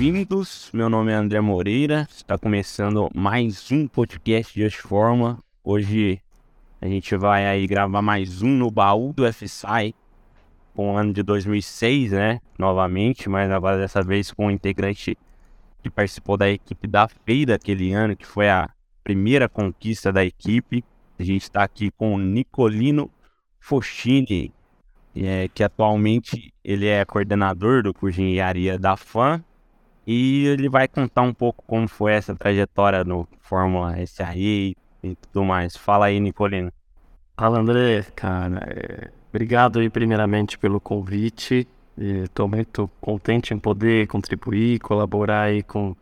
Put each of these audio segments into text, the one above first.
Bem-vindos. Meu nome é André Moreira. Está começando mais um podcast de Forma. Hoje a gente vai aí gravar mais um no baú do FSI com o ano de 2006, né? Novamente, mas agora dessa vez com um integrante que participou da equipe da FEI daquele ano, que foi a primeira conquista da equipe. A gente está aqui com o Nicolino Foschini, é, que atualmente ele é coordenador do curso de engenharia da FAM e ele vai contar um pouco como foi essa trajetória no Fórmula SAE e tudo mais. Fala aí, Nicolino. Fala, André. Cara, é... obrigado aí primeiramente pelo convite. Estou muito contente em poder contribuir, colaborar aí com,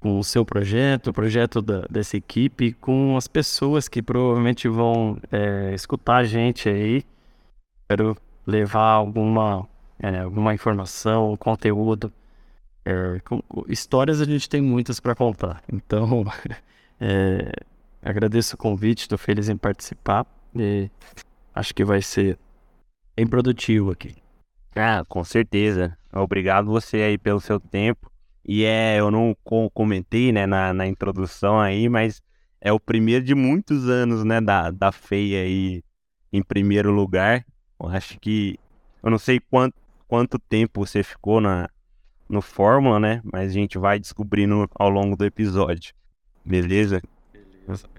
com o seu projeto, o projeto da, dessa equipe, com as pessoas que provavelmente vão é, escutar a gente aí. Espero levar alguma, é, alguma informação, conteúdo. É, com, histórias a gente tem muitas para contar. Então, é, agradeço o convite, estou feliz em participar e acho que vai ser bem produtivo aqui. Ah, com certeza. Obrigado você aí pelo seu tempo. E é, eu não comentei, né, na, na introdução aí, mas é o primeiro de muitos anos, né, da, da FEI aí em primeiro lugar. Eu acho que. Eu não sei quanto, quanto tempo você ficou na, no Fórmula, né? Mas a gente vai descobrindo ao longo do episódio. Beleza?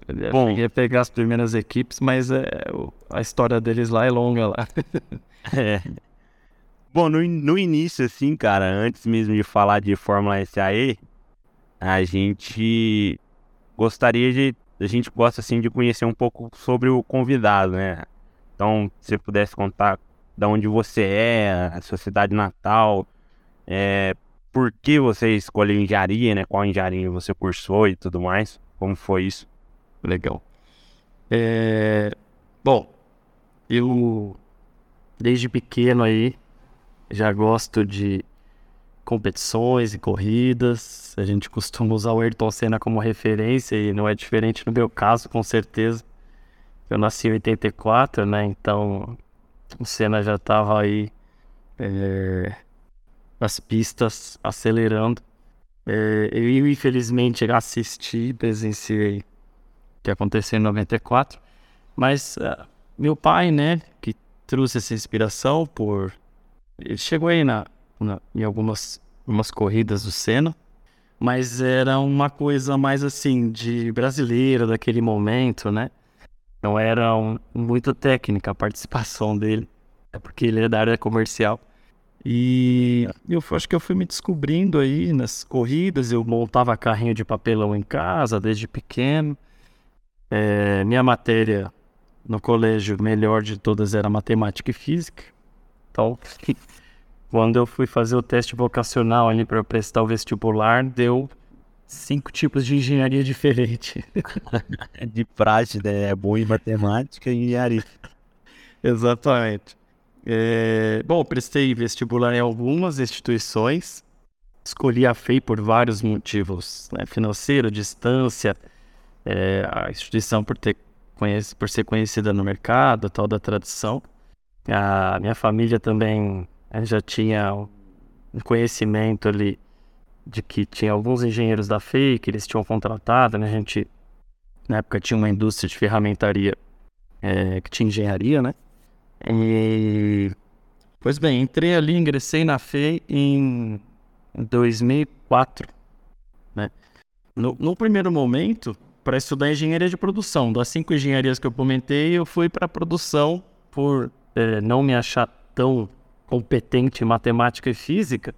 Beleza. Bom, ia pegar as primeiras equipes, mas é, a história deles lá é longa lá. é. Bom, no, no início, assim, cara, antes mesmo de falar de Fórmula SAE, a gente gostaria de. A gente gosta, assim, de conhecer um pouco sobre o convidado, né? Então, se você pudesse contar de onde você é, a sua cidade natal, é, por que você escolheu engenharia, né? Qual engenharia você cursou e tudo mais. Como foi isso? Legal. É, bom, eu desde pequeno aí já gosto de competições e corridas. A gente costuma usar o Ayrton Senna como referência e não é diferente no meu caso, com certeza. Eu nasci em 84, né? Então o Senna já estava aí é, nas pistas, acelerando. É, eu, infelizmente, assisti, presenciei o que aconteceu em 94. Mas uh, meu pai, né, que trouxe essa inspiração por... Ele chegou aí na, na, em algumas, algumas corridas do Senna, mas era uma coisa mais assim, de brasileiro daquele momento, né? Não era um, muito técnica a participação dele, é porque ele é da área comercial. E eu acho que eu fui me descobrindo aí nas corridas. Eu montava carrinho de papelão em casa desde pequeno. É, minha matéria no colégio melhor de todas era matemática e física. Então, quando eu fui fazer o teste vocacional ali para prestar o vestibular, deu cinco tipos de engenharia diferente. de prática, né? É bom em matemática e engenharia. Exatamente. É, bom, prestei vestibular em algumas instituições. Escolhi a FEI por vários motivos, né? financeiro, distância, é, a instituição por, ter, conhece, por ser conhecida no mercado, tal da tradição. A minha família também né, já tinha um conhecimento ali de que tinha alguns engenheiros da FEI que eles tinham contratado, né? A gente, na época, tinha uma indústria de ferramentaria é, que tinha engenharia, né? E... Pois bem, entrei ali, ingressei na FEI em 2004, né? No, no primeiro momento, para estudar engenharia de produção, das cinco engenharias que eu comentei, eu fui para produção por é, não me achar tão competente em matemática e física,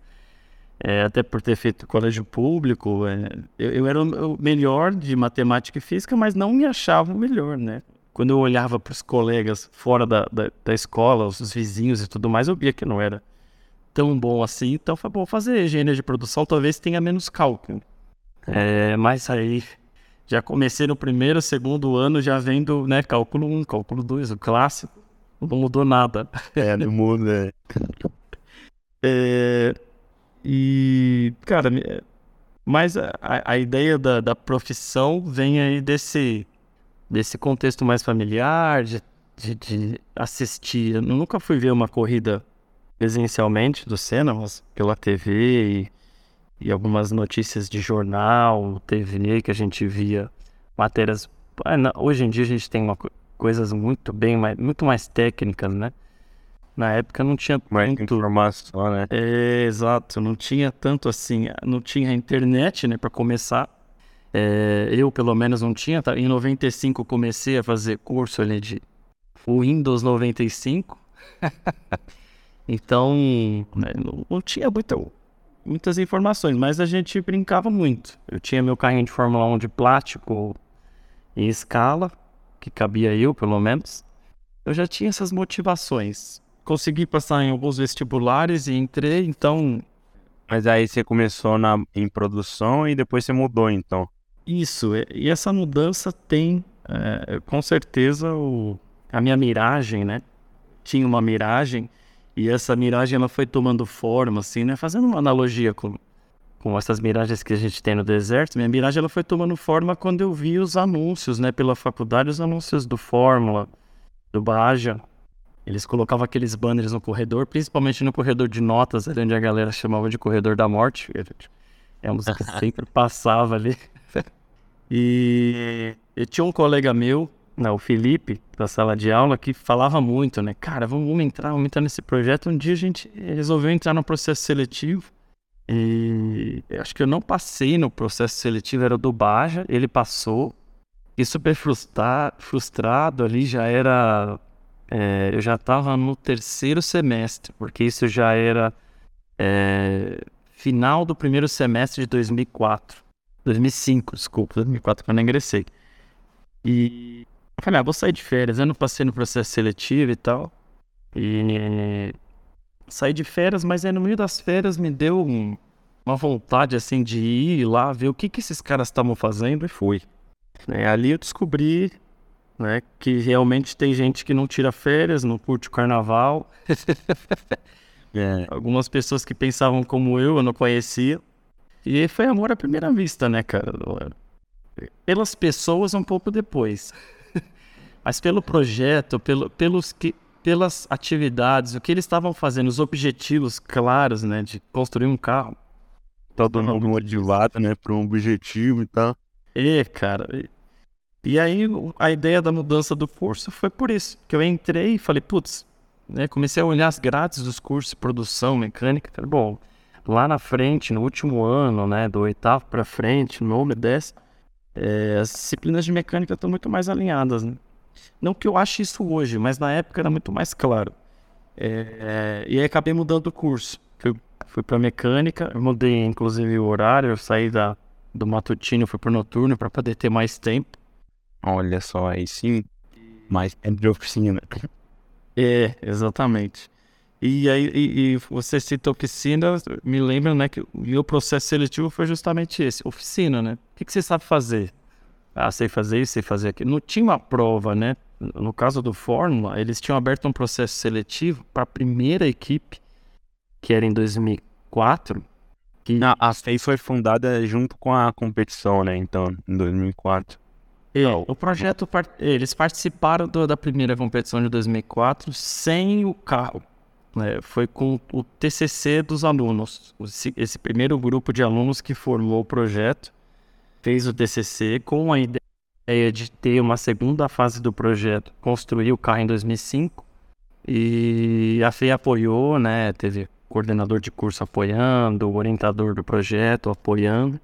é, até por ter feito colégio público, é, eu, eu, era o melhor de matemática e física, mas não me achava o melhor, né? Quando eu olhava para os colegas fora da, da, da, escola, os vizinhos e tudo mais, eu via que não era tão bom assim. Então, foi bom fazer engenharia de produção, talvez tenha menos cálculo. É, mas aí já comecei no primeiro, segundo ano, já vendo né, cálculo 1, cálculo 2, o clássico. Não mudou nada. É, não muda. é, e, cara, mas a, a ideia da, da profissão vem aí desse, desse contexto mais familiar, de, de, de, assistir. Eu nunca fui ver uma corrida presencialmente do Senna, mas pela TV. e algumas notícias de jornal, TV, que a gente via matérias. Hoje em dia a gente tem uma, coisas muito bem, mais, muito mais técnicas, né? Na época não tinha mais muito... informação, né? É, exato, não tinha tanto assim, não tinha internet, né, para começar. É, eu, pelo menos, não tinha. Tá? Em 95 comecei a fazer curso ali de Windows 95. então, né, não, não, tinha muitas informações, mas a gente brincava muito. Eu tinha meu carrinho de Fórmula 1 de plástico em escala, que cabia eu, pelo menos. Eu já tinha essas motivações consegui passar em alguns vestibulares e entrei, então. Mas aí você começou na, em produção e depois você mudou, então. Isso, e essa mudança tem, é, com certeza, o, a minha miragem, né? Tinha uma miragem e essa miragem ela foi tomando forma, assim, né? Fazendo uma analogia com, com essas miragens que a gente tem no deserto, minha miragem ela foi tomando forma quando eu vi os anúncios, né? Pela faculdade, os anúncios do Fórmula, do Baja, eles colocavam aqueles banners no corredor, principalmente no corredor de notas, ali onde a galera chamava de corredor da morte. É uma música que sempre passava ali. E eu tinha um colega meu, né, o Felipe, da sala de aula, que falava muito, né? Cara, vamos, vamos entrar, vamos entrar nesse projeto. Um dia a gente resolveu entrar no processo seletivo. E acho que eu não passei no processo seletivo, era do Baja, ele passou. E super frustrado ali, já era é, eu já estava no terceiro semestre, porque isso já era é, final do primeiro semestre de 2004. 2005, desculpa, 2004 quando eu ingressei. E eu falei, ah, vou sair de férias. Eu não passei no processo seletivo e tal. E saí de férias, mas aí no meio das férias me deu um, uma vontade assim de ir lá ver o que, que esses caras estavam fazendo e fui. É, ali eu descobri né? Que realmente tem gente que não tira férias, não curte o carnaval. é. Algumas pessoas que pensavam como eu, eu não conhecia. E foi amor à primeira vista, né, cara? Pelas pessoas um pouco depois. Mas pelo projeto, pelo, pelos que, pelas atividades, o que eles estavam fazendo, os objetivos claros, né, de construir um carro. Todo mundo motivado, né, para um objetivo e tal. É, cara. E aí a ideia da mudança do curso foi por isso, que eu entrei e falei, putz, né, comecei a olhar as grátis dos cursos de produção mecânica, falei, bom, lá na frente, no último ano, né, do oitavo para frente, no nono e décimo, é, as disciplinas de mecânica estão muito mais alinhadas, né? Não que eu ache isso hoje, mas na época era muito mais claro. É, e aí acabei mudando o curso. Fui, fui para mecânica, mudei inclusive o horário, eu saí da, do matutino, fui para noturno para poder ter mais tempo. Olha só, aí sim, mais de oficina. É, exatamente. E aí, e, e você cita oficina, me lembra, né, que o meu processo seletivo foi justamente esse, oficina, né? O que, que você sabe fazer? Ah, sei fazer isso, sei fazer aquilo. Não tinha uma prova, né? No caso do Fórmula, eles tinham aberto um processo seletivo para a primeira equipe, que era em 2004. Que... a FEI foi fundada junto com a competição, né? Então, em 2004. o projeto, eles participaram do, da primeira competição de 2004 sem o carro. Né? Foi com o TCC dos alunos. Esse, primeiro grupo de alunos que formou o projeto fez o TCC com a ideia de ter uma segunda fase do projeto, construir o carro em 2005. E a FEI apoiou, né? Teve coordenador de curso apoiando, o orientador do projeto apoiando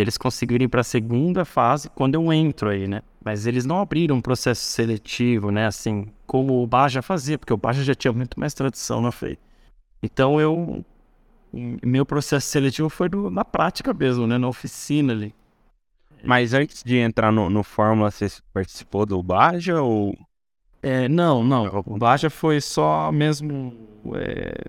eles conseguirem para a segunda fase quando eu entro aí, né? Mas eles não abriram um processo seletivo, né? Assim, como o Baja fazia, porque o Baja já tinha muito mais tradição na FEI. Então eu. Meu processo seletivo foi no, na prática mesmo, né? Na oficina ali. Mas antes de entrar no, no Fórmula, você participou do Baja ou. É, não, não. O Baja foi só mesmo é,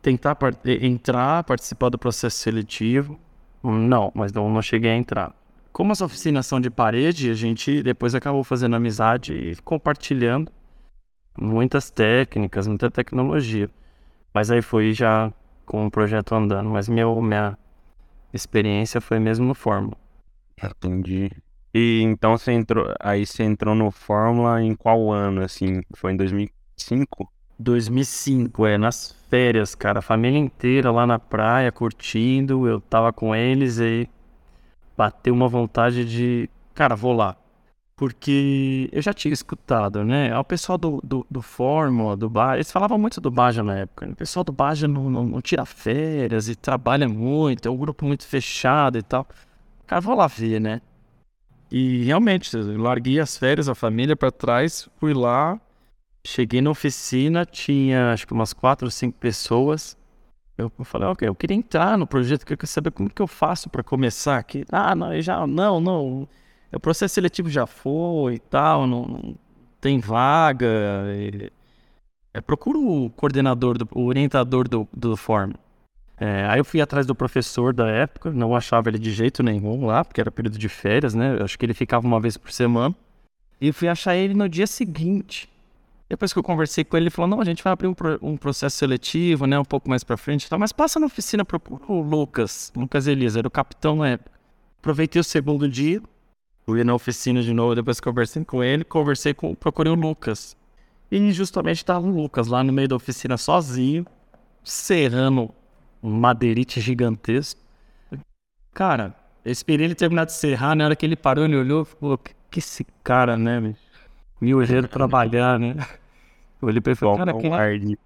tentar par entrar, participar do processo seletivo não, mas não, não cheguei a entrar. Como as oficinas são de parede, a gente depois acabou fazendo amizade e compartilhando muitas técnicas, muita tecnologia. Mas aí foi já com o projeto andando. Mas meu, minha experiência foi mesmo no Fórmula. Entendi. E então você entrou, aí você entrou no Fórmula em qual ano, assim? Foi em 2005? 2005, é, nas férias, cara. A família inteira lá na praia, curtindo. Eu tava com eles e bateu uma vontade de. Cara, vou lá. Porque eu já tinha escutado, né? O pessoal do, do, do Fórmula, do Baja, eles falavam muito do Baja na época. Né? O pessoal do Baja não, não, não, tira férias e trabalha muito, é um grupo muito fechado e tal. Cara, vou lá ver, né? E realmente, eu larguei as férias, a família para trás, fui lá, cheguei na oficina, tinha acho que umas quatro ou cinco pessoas. Eu falei, ok, eu queria entrar no projeto, eu queria saber como que eu faço para começar aqui. Ah, não, já, não, não o processo seletivo já foi e tal, não, não tem vaga. E, é, procura o coordenador, do, o orientador do, do form. É, aí eu fui atrás do professor da época, não achava ele de jeito nenhum lá, porque era período de férias, né? Eu acho que ele ficava uma vez por semana. E fui achar ele no dia seguinte. Depois que eu conversei com ele, ele falou: Não, a gente vai abrir um, um processo seletivo, né? Um pouco mais pra frente e tal, mas passa na oficina, procura o Lucas, Lucas Elias, era o capitão na época. Aproveitei o segundo dia, Fui na oficina de novo, depois conversei com ele, conversei com, procurei o Lucas. E justamente tava o Lucas lá no meio da oficina sozinho, serrando um madeirite gigantesco. Cara, eu esperei ele terminar de serrar, na hora que ele parou, ele olhou e falou, que esse cara, né, bicho? Mil trabalhar, né? Eu olhei pra ele e falei, cara, quem...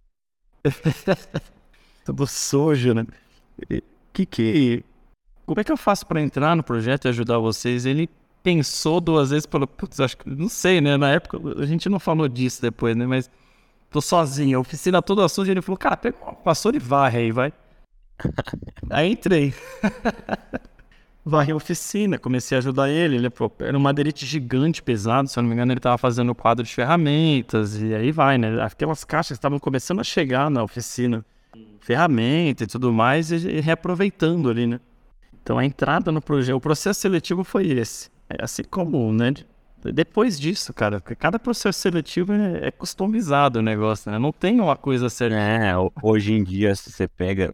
Todo sujo, né? Que que... Como é que eu faço pra entrar no projeto e ajudar vocês? Ele pensou duas vezes, falou, putz, acho que, não sei, né? Na época, a gente não falou disso depois, né? Mas tô sozinho, a oficina toda suja, ele falou, cara, pega passou de varre aí, vai. aí entrei. Varre a oficina, comecei a ajudar ele, ele pô, era um madeirite gigante, pesado, se eu não me engano, ele tava fazendo o quadro de ferramentas, e aí vai, né? Aquelas caixas estavam começando a chegar na oficina, ferramenta e tudo mais, e, e reaproveitando ali, né? Então a entrada no projeto, o processo seletivo foi esse. É assim como, né? Depois disso, cara, cada processo seletivo é, é customizado o negócio, né? Não tem uma coisa certa. É, hoje em dia, se você pega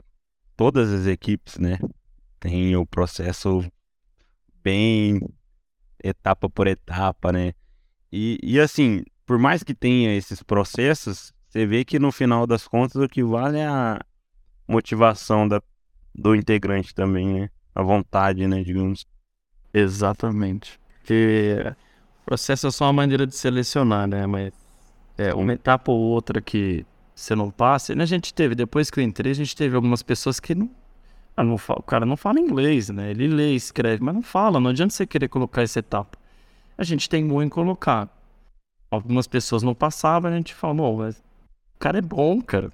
todas as equipes, né? Tem o processo bem etapa por etapa, né? E, e assim, por mais que tenha esses processos, você vê que no final das contas o que vale é a motivação da, do integrante também, né? A vontade, né, digamos. Exatamente. Porque o processo é só uma maneira de selecionar, né? Mas é uma etapa ou outra que você não passa. E a gente teve, depois que eu entrei, a gente teve algumas pessoas que não. Ah, não o cara não fala inglês, né? Ele lê, escreve, mas não fala. Não adianta você querer colocar essa etapa. A gente tem muito em colocar. Algumas pessoas não passavam, a gente falou, mas o cara é bom, cara.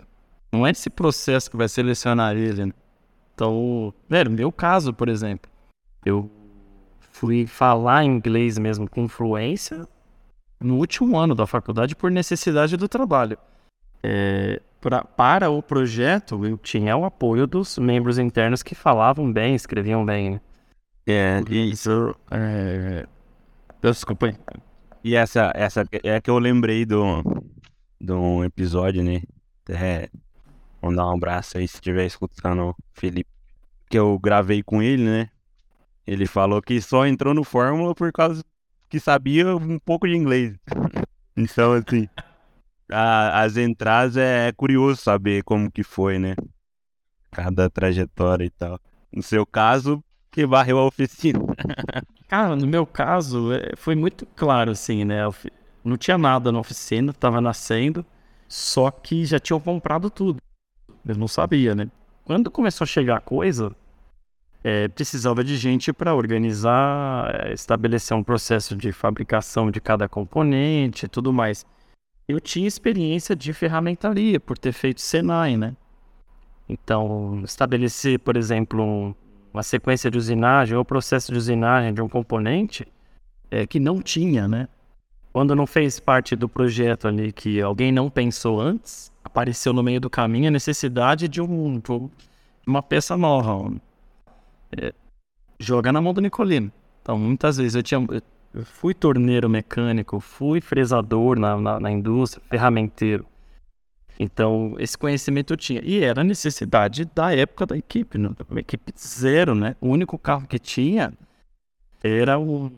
Não é esse processo que vai selecionar ele, né? Então, velho, meu caso, por exemplo, eu fui falar inglês mesmo com fluência no último ano da faculdade por necessidade do trabalho. É, pra, para o projeto, eu tinha o apoio dos membros internos que falavam bem, escreviam bem. Né? É, isso. É... Desculpa. E essa, essa é que eu lembrei do, do episódio, né? É, dar um abraço aí se estiver escutando o Felipe. Que eu gravei com ele, né? Ele falou que só entrou no Fórmula por causa que sabia um pouco de inglês. então, assim, a, as entradas é, é, curioso saber como que foi, né? Cada trajetória e tal. No seu caso, que varreu a oficina. Cara, no meu caso, é, foi muito claro, assim, né? Não tinha nada na oficina, tava nascendo, só que já tinham comprado tudo. Eu não sabia, né? Quando começou a chegar coisa, é, precisava de gente para organizar, é, estabelecer um processo de fabricação de cada componente e tudo mais. Eu tinha experiência de ferramentaria por ter feito Senai, né? Então, estabelecer, por exemplo, um, uma sequência de usinagem ou processo de usinagem de um componente é, que não tinha, né? Quando não fez parte do projeto ali que alguém não pensou antes, apareceu no meio do caminho a necessidade de, um, de uma peça nova, é, na mão do Nicolino. Então, muitas vezes eu tinha. Eu fui torneiro mecânico, fui fresador na, na, na indústria, ferramenteiro. Então, esse conhecimento eu tinha. E era necessidade da época da equipe, né? equipe zero, né? O único carro que tinha era o,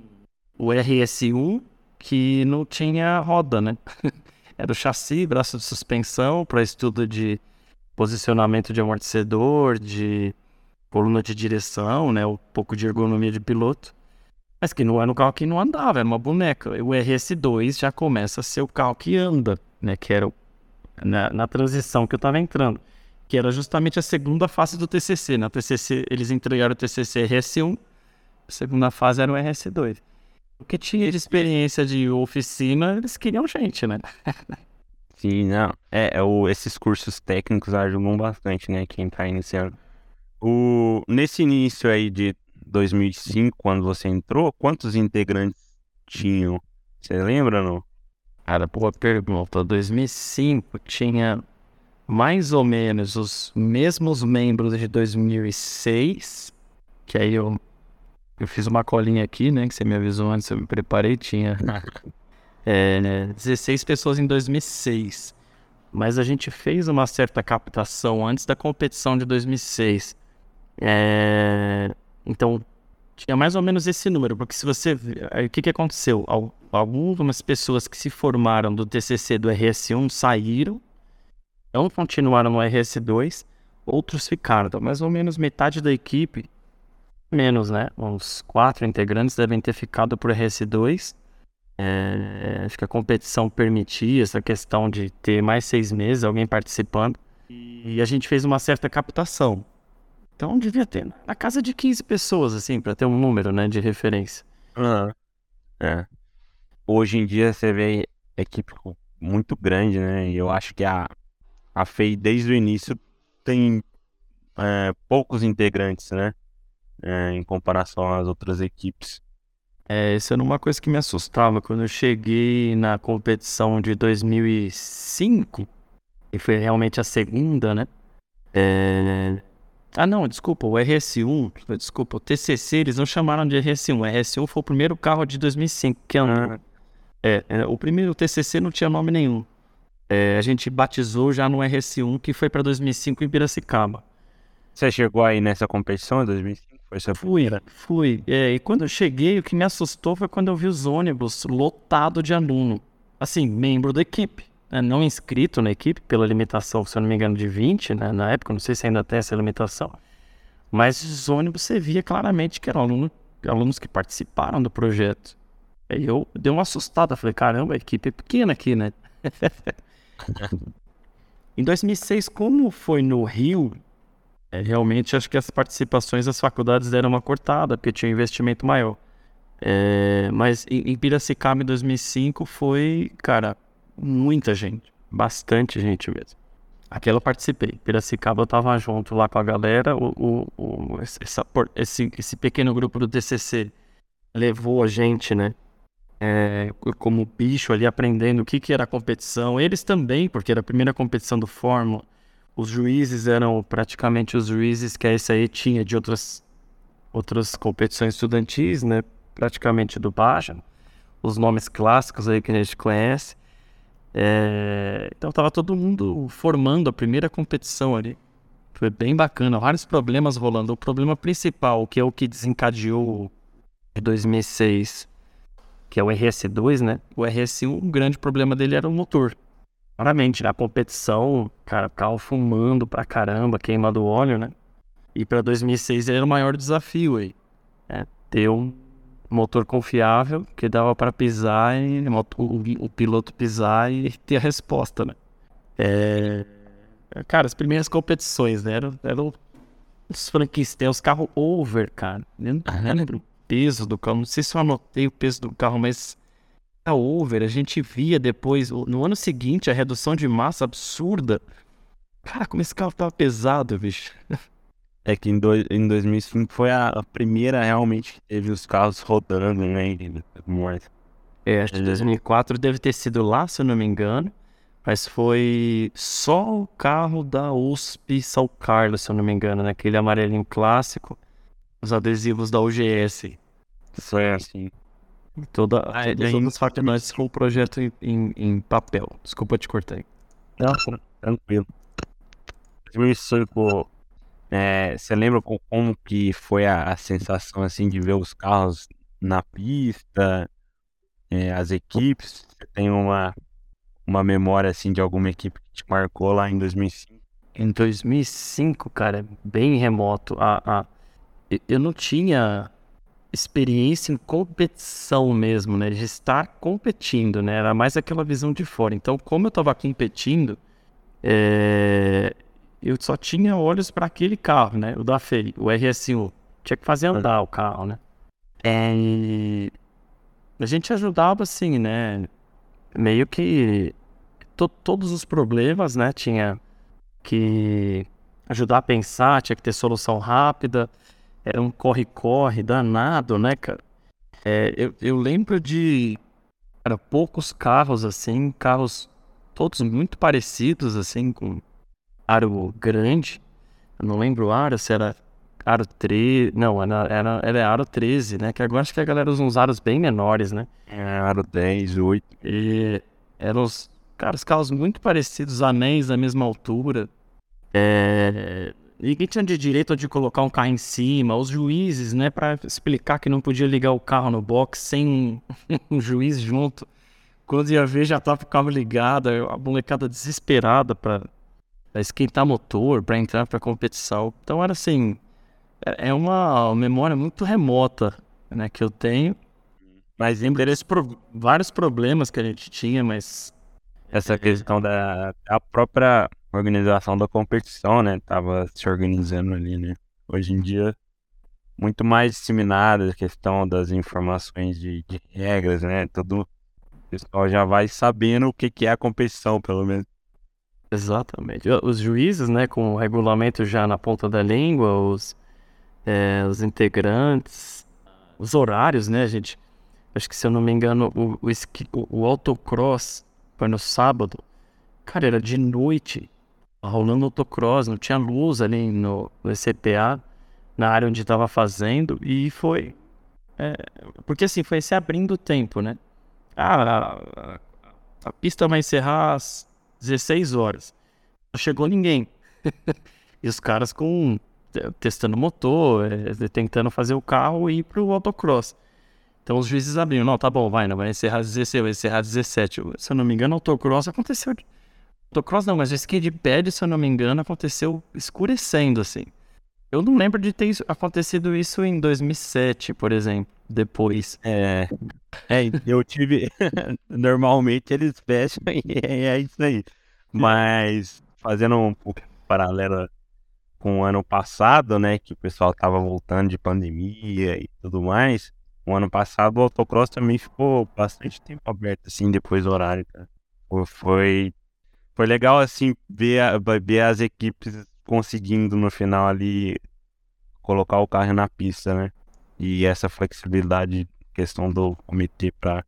o RS1 que não tinha roda, né? Era o chassi, braço de suspensão para estudo de posicionamento de amortecedor, de coluna de direção, né? Um pouco de ergonomia de piloto. Mas que não era um carro que não andava, era uma boneca. O RS2 já começa a ser o carro que anda, né? Que era na, na transição que eu estava entrando. Que era justamente a segunda fase do TCC. Na TCC, eles entregaram o TCC RS1. A segunda fase era o RS2. O que tinha de experiência de oficina, eles queriam gente, né? Sim, não. É, é o, esses cursos técnicos ajudam bastante, né? Quem tá iniciando. O, nesse início aí de 2005, quando você entrou, quantos integrantes tinham? Você lembra, não? Cara, boa pergunta. 2005 tinha mais ou menos os mesmos membros de 2006, que aí eu, eu fiz uma colinha aqui, né, que você me avisou antes, eu me preparei, tinha é, né, 16 pessoas em 2006. Mas a gente fez uma certa captação antes da competição de 2006. É, então, tinha mais ou menos esse número, porque se você. O que, que aconteceu? Algumas pessoas que se formaram do TCC do RS1 saíram, não continuaram no RS2, outros ficaram. Então, mais ou menos metade da equipe, menos, né? Uns quatro integrantes devem ter ficado por RS2. É, acho que a competição permitia essa questão de ter mais seis meses, alguém participando. E a gente fez uma certa captação. Então devia ter na casa de 15 pessoas, assim, para ter um número, né, de referência. Ah, é. Hoje em dia você vê equipe muito grande, né? E eu acho que a, a FEI desde o início tem é, poucos integrantes, né? É, em comparação às outras equipes. É, isso era uma coisa que me assustava quando eu cheguei na competição de 2005, e foi realmente a segunda, né? É, ah, não, desculpa, o RS1, desculpa, o TCC, eles não chamaram de RS1. O RS1 foi o primeiro carro de 2005 que andou. Ah. É, é, o primeiro o TCC não tinha nome nenhum. É, a gente batizou já no RS1, que foi para 2005 em Piracicaba. Você chegou aí nessa competição em 2005? Foi seu fui, fui. É, e quando eu cheguei, o que me assustou foi quando eu vi os ônibus lotados de aluno. Assim, membro da equipe né, não inscrito na equipe, pela limitação, se eu não me engano, de 20, né, na época, não sei se ainda tem essa limitação, mas os ônibus você via claramente que eram aluno, alunos que participaram do projeto. Aí eu dei uma assustada, falei, caramba, a equipe é pequena aqui, né? em 2006, como foi no Rio, é, realmente acho que as participações das faculdades deram uma cortada, porque tinha um investimento maior. É, mas em, em Piracicaba, em 2005, foi, cara, muita gente, bastante gente mesmo. Aquela eu participei. Piracicaba eu tava junto lá com a galera. O, o, o essa, esse, esse pequeno grupo do DCC levou a gente, né? É, como bicho ali aprendendo o que, que era a competição. Eles também, porque era a primeira competição do Fórmula. Os juízes eram praticamente os juízes que a SAE tinha de outras, outras competições estudantis, né? Praticamente do Baja. Os nomes clássicos aí que a gente conhece. É... Então tava todo mundo formando a primeira competição ali. Foi bem bacana, vários problemas rolando. O problema principal, que é o que desencadeou em 2006, que é o RS2, né? O RS1, o grande problema dele era o motor. Claramente, na competição, cara, carro fumando pra caramba, queimando óleo, né? E para 2006 era o maior desafio aí. É, ter um motor confiável que dava para pisar e o, o, piloto pisar e ter a resposta, né? É... Cara, as primeiras competições, né? Eram, eram os Frankenstein, os carros over, cara. Eu não, lembro o peso do carro, não sei se eu anotei o peso do carro, mas a over, a gente via depois, no ano seguinte, a redução de massa absurda. Cara, como esse carro tava pesado, bicho. É que em, do, em 2005 foi a, a, primeira realmente que teve os carros rodando, né? É, acho que 2004 deve ter sido lá, se eu não me engano. Mas foi só o carro da USP São Carlos, se eu não me engano, naquele né? amarelinho clássico. Os adesivos da UGS. Isso é assim. Toda, ah, todos os outros fabricantes com o projeto em, em, em, papel. Desculpa te cortar. Não, tranquilo. 2005 é, você lembra como que foi a, a, sensação assim de ver os carros na pista, é, as equipes? Você tem uma, uma memória assim de alguma equipe que te marcou lá em 2005? Em 2005, cara, bem remoto. A, eu não tinha experiência em competição mesmo, né? De estar competindo, né? Era mais aquela visão de fora. Então, como eu estava competindo, é... eu só tinha olhos para aquele carro, né? O da FEI, o RS1. Tinha que fazer andar o carro, né? É... A gente ajudava assim, né? Meio que to todos os problemas, né? Tinha que ajudar a pensar, tinha que ter solução rápida. Era um corre-corre danado, né, cara? É, eu, eu lembro de era poucos carros assim, carros todos muito parecidos assim, com aro grande. Eu não lembro o aro, se era aro 13. Não, era, era, era aro 13, né? Que agora acho que a galera usa uns aros bem menores, né? É, aro 10, 8. E eram os, cara, os carros muito parecidos, anéis da mesma altura. É, ninguém tinha de direito de colocar um carro em cima. Os juízes, né, para explicar que não podia ligar o carro no box sem um juiz junto. Quando ia ver, já tava o carro ligado, a molecada desesperada para esquentar motor, para entrar para competição. Então era assim, é, é uma memória muito remota, né, que eu tenho. Mas lembro desses pro... vários problemas que a gente tinha, mas essa questão da a própria organização da competição, né? Tava se organizando ali, né? Hoje em dia, muito mais disseminada a questão das informações de, de regras, né? Todo o pessoal já vai sabendo o que, que é a competição, pelo menos. Exatamente. Os juízes, né, com o regulamento já na ponta da língua, os, é, os integrantes, os horários, né, gente? Acho que se eu não me engano, o, o, o, autocross foi no sábado. Cara, era de noite rolando autocross, não tinha luz ali no, no ECPA, na área onde estava fazendo, e foi. É, porque assim, foi se abrindo o tempo, né? Ah, a, a, a, pista vai encerrar às 16 horas. Não chegou ninguém. e os caras com testando motor, é, tentando fazer o carro e ir pro autocross. Então os juízes abriram, não, tá bom, vai, não vai encerrar 16, vai encerrar 17. Se eu não me engano, autocross aconteceu Motocross não, mas o skatepad, se eu não me engano, aconteceu escurecendo, assim. Eu não lembro de ter acontecido isso em 2007, por exemplo, depois. É, é eu tive... Normalmente eles fecham e é isso aí. Mas, fazendo um pouco paralelo com o ano passado, né, que o pessoal tava voltando de pandemia e tudo mais, o ano passado o autocross também ficou bastante tempo aberto, assim, depois do horário, cara. Foi foi legal, assim, ver, a, ver as equipes conseguindo no final ali colocar o carro na pista, né? E essa flexibilidade, questão do comitê para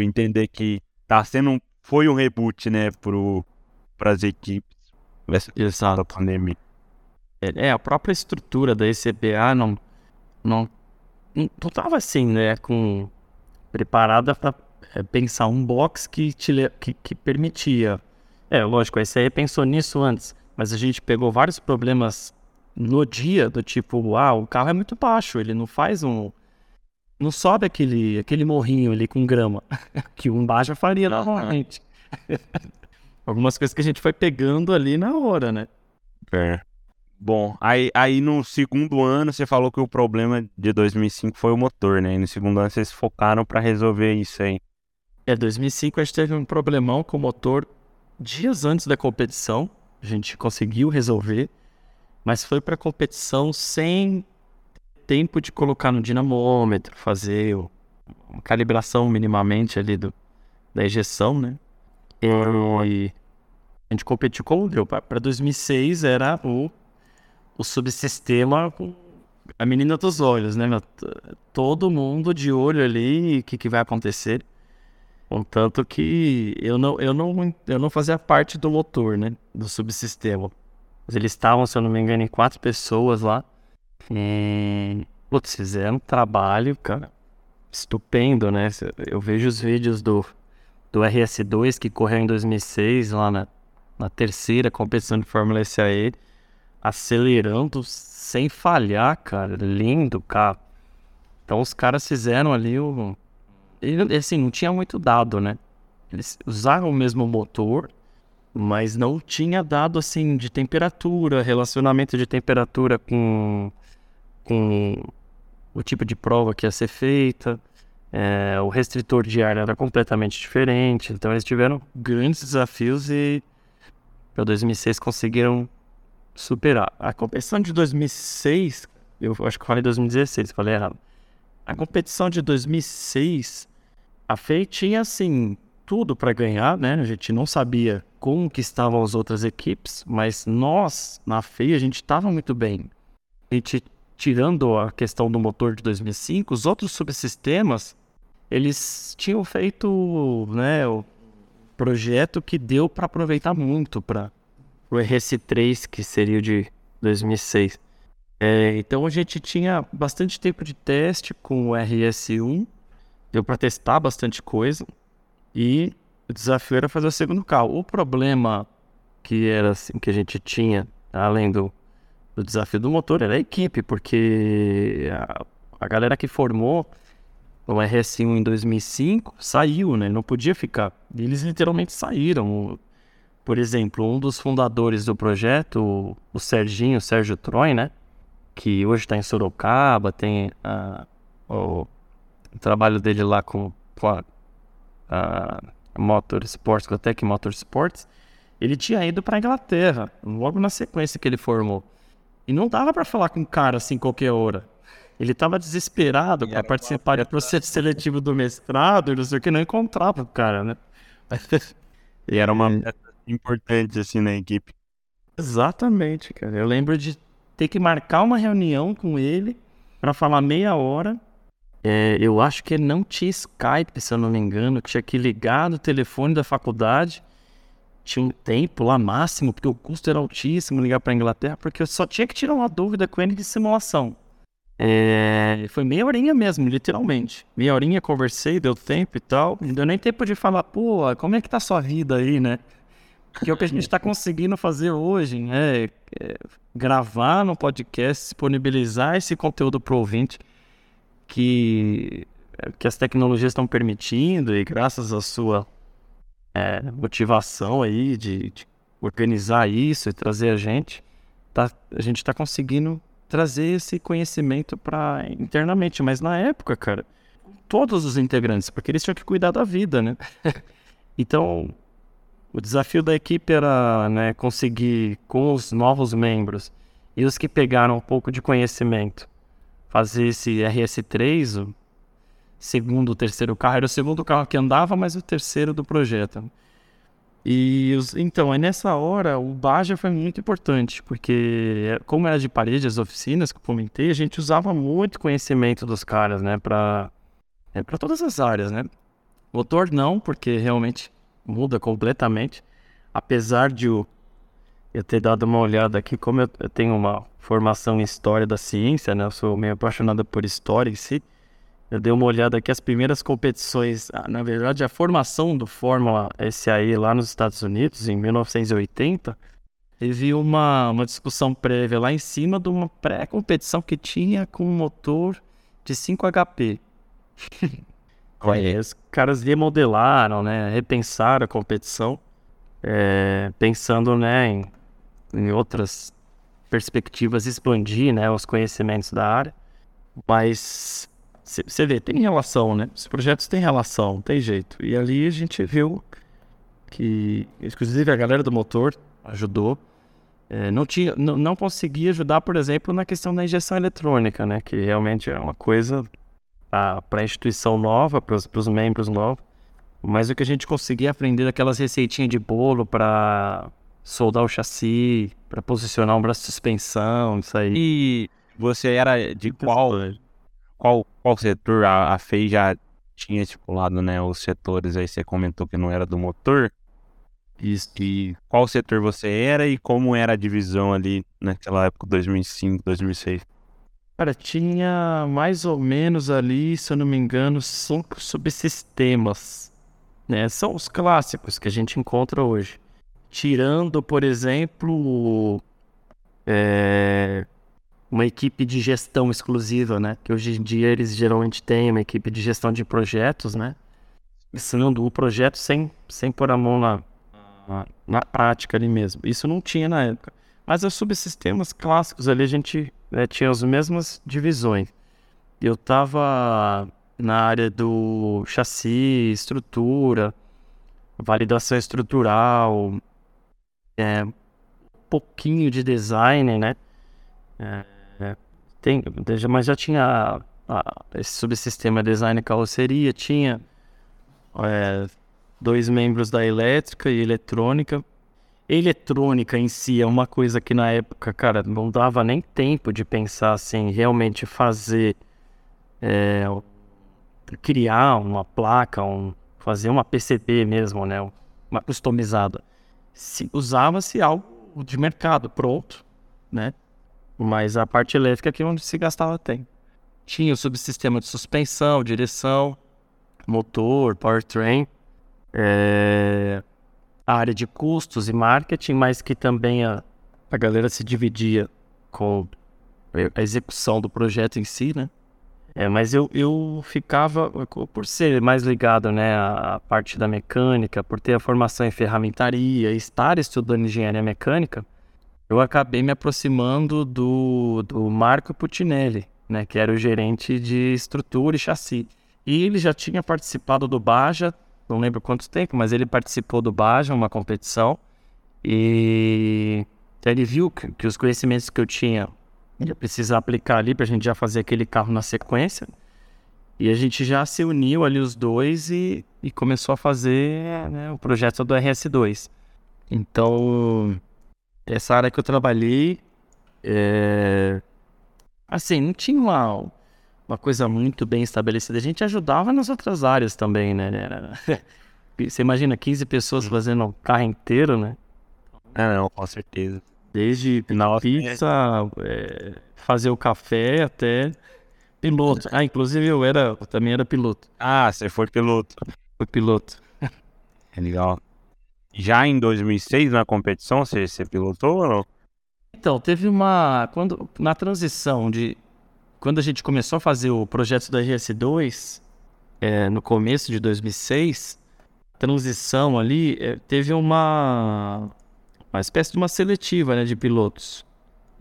entender que tá sendo um, foi um reboot, né, para as equipes. Exato. pandemia. É, é, a própria estrutura da ECPA não, não, não, não tava assim, né, com preparada para é, pensar um box que, te, que, que permitia é, lógico, a SAE pensou nisso antes, mas a gente pegou vários problemas no dia, do tipo, ah, o carro é muito baixo, ele não faz um. Não sobe aquele, aquele morrinho ali com grama, que um baixo faria normalmente. Algumas coisas que a gente foi pegando ali na hora, né? É. Bom, aí, aí no segundo ano você falou que o problema de 2005 foi o motor, né? E no segundo ano vocês focaram para resolver isso aí. É, 2005 a gente teve um problemão com o motor dias antes da competição, a gente conseguiu resolver, mas foi para competição sem tempo de colocar no dinamômetro, fazer uma calibração minimamente ali do, da injeção, né? E a gente competiu como deu. Para 2006 era o, o subsistema a menina dos olhos, né? Todo mundo de olho ali, o que, que vai acontecer. Contanto que eu não, eu, não, eu não fazia parte do motor, né? Do subsistema. Mas eles estavam, se eu não me engano, em quatro pessoas lá. E... Putz, fizeram um trabalho, cara, estupendo, né? Eu vejo os vídeos do, do RS2 que correu em 2006, lá na, na terceira competição de Fórmula SAE, acelerando sem falhar, cara. Lindo carro. Então os caras fizeram ali o e, assim, não tinha muito dado, né? eles usaram o mesmo motor, mas não tinha dado assim de temperatura, relacionamento de temperatura com, com o tipo de prova que ia ser feita. É, o restritor de ar era completamente diferente, então eles tiveram grandes desafios e para 2006 conseguiram superar. A competição de 2006, eu acho que falei 2016, falei errado. A competição de 2006, a FEI tinha assim tudo para ganhar, né? A gente não sabia como que estavam as outras equipes, mas nós na FEI a gente estava muito bem. A gente tirando a questão do motor de 2005, os outros subsistemas eles tinham feito, né, o projeto que deu para aproveitar muito para o RS3, que seria o de 2006. É, então a gente tinha bastante tempo de teste com o RS1, deu para testar bastante coisa e o desafio era fazer o segundo carro. O problema que era assim que a gente tinha, além do, do desafio do motor, era a equipe, porque a, a galera que formou o RS1 em 2005 saiu, né? Não podia ficar. Eles literalmente saíram. Por exemplo, um dos fundadores do projeto, o Serginho, o Sérgio Troy, né? Que hoje está em Sorocaba, tem a, o, o, trabalho dele lá com, com a, a Motorsports, com a Tech Motorsports. Ele tinha ido para Inglaterra, logo na sequência que ele formou. E não dava para falar com um cara assim qualquer hora. Ele estava desesperado para participar do processo seletivo do mestrado e não sei o que, não encontrava o cara, né? e era uma é. importante, assim, na equipe. Exatamente, cara. Eu lembro de ter que marcar uma reunião com ele para falar meia hora. É, eu acho que não tinha Skype, se eu não me engano. Tinha que ligar no telefone da faculdade. Tinha um tempo lá máximo, porque o custo era altíssimo ligar para Inglaterra, porque eu só tinha que tirar uma dúvida com ele de simulação. É, foi meia horinha mesmo, literalmente. Meia horinha conversei, deu tempo e tal. Não deu nem tempo de falar, pô, como é que tá a sua vida aí, né? Porque é o que a gente está conseguindo fazer hoje, né? É gravar no podcast, disponibilizar esse conteúdo para o ouvinte que, que as tecnologias estão permitindo e graças à sua é, motivação aí de, de, organizar isso e trazer a gente, tá, a gente está conseguindo trazer esse conhecimento para internamente. Mas na época, cara, todos os integrantes, porque eles tinham que cuidar da vida, né? então, o desafio da equipe era né, conseguir, com os novos membros e os que pegaram um pouco de conhecimento, fazer esse RS3, o segundo, o terceiro carro. Era o segundo carro que andava, mas o terceiro do projeto. E os, então, aí nessa hora o Baja foi muito importante, porque como era de parede as oficinas que eu comentei, a gente usava muito conhecimento dos caras, né, para é, para todas as áreas, né? Motor não, porque realmente muda completamente, apesar de eu, eu ter dado uma olhada aqui, como eu, eu tenho uma formação em história da ciência, né, eu sou meio apaixonado por história em si, eu dei uma olhada aqui, as primeiras competições, ah, na verdade, a formação do Fórmula SAE lá nos Estados Unidos, em 1980, teve uma, uma discussão prévia lá em cima de uma pré-competição que tinha com um motor de 5 HP. os caras remodelaram, né, repensaram a competição, é, pensando né, em, em outras perspectivas, expandir né, os conhecimentos da área. Mas você vê, tem relação, né? Os projetos têm relação, tem jeito. E ali a gente viu que, inclusive, a galera do motor ajudou. É, não, tinha, não, não conseguia ajudar, por exemplo, na questão da injeção eletrônica, né? Que realmente é uma coisa para a instituição nova, para os membros novos. Mas o que a gente conseguia aprender aquelas receitinhas de bolo para soldar o chassi, para posicionar um braço de suspensão, isso aí. E você era de qual qual, qual setor a, a FEI já tinha estipulado, né? Os setores aí você comentou que não era do motor. Isso. E qual setor você era e como era a divisão ali naquela época, 2005, 2006? Cara, tinha mais ou menos ali, se eu não me engano, cinco subsistemas. Né? São os clássicos que a gente encontra hoje. Tirando, por exemplo, é, uma equipe de gestão exclusiva, né? Que hoje em dia eles geralmente têm uma equipe de gestão de projetos, né? ensinando o projeto sem, sem pôr a mão na, na, na, prática ali mesmo. Isso não tinha na época. Mas os subsistemas clássicos ali a gente né, tinha as mesmas divisões. Eu estava na área do chassi, estrutura, validação estrutural, é, um pouquinho de design, né? É, é tem, mas já tinha a, esse subsistema design carroceria, tinha é, dois membros da elétrica e eletrônica. Eletrônica em si é uma coisa que na época, cara, não dava nem tempo de pensar assim, realmente fazer, é, criar uma placa, um, fazer uma PCB mesmo, né, uma customizada. Usava-se algo de mercado pronto, né, mas a parte elétrica aqui é onde se gastava tempo. Tinha o subsistema de suspensão, direção, motor, powertrain, é, a área de custos e marketing, mas que também a, a galera se dividia com a execução do projeto em si, né? É, mas eu, eu ficava, por ser mais ligado né, à parte da mecânica, por ter a formação em ferramentaria, estar estudando engenharia mecânica, eu acabei me aproximando do, do Marco Putinelli, né, que era o gerente de estrutura e chassi. E ele já tinha participado do Baja, não lembro quanto tempo, mas ele participou do Baja, uma competição, e ele viu que, que os conhecimentos que eu tinha ia precisar aplicar ali para a gente já fazer aquele carro na sequência. E a gente já se uniu ali os dois e, e começou a fazer né, o projeto do RS2. Então, essa área que eu trabalhei, é... assim, não tinha uma, uma coisa muito bem estabelecida. A gente ajudava nas outras áreas também, né? Você imagina 15 pessoas fazendo um carro inteiro, né? É, não, com certeza. Desde na pizza, é, fazer o café até piloto. Ah, inclusive eu era, eu também era piloto. Ah, você foi piloto. Foi piloto. É legal. Já em 2006 na competição, você, você pilotou ou não? Então, teve uma. Quando, na transição de quando a gente começou a fazer o projeto da RS2, é, no começo de 2006, transição ali, é, teve uma, uma espécie de uma seletiva né, de pilotos.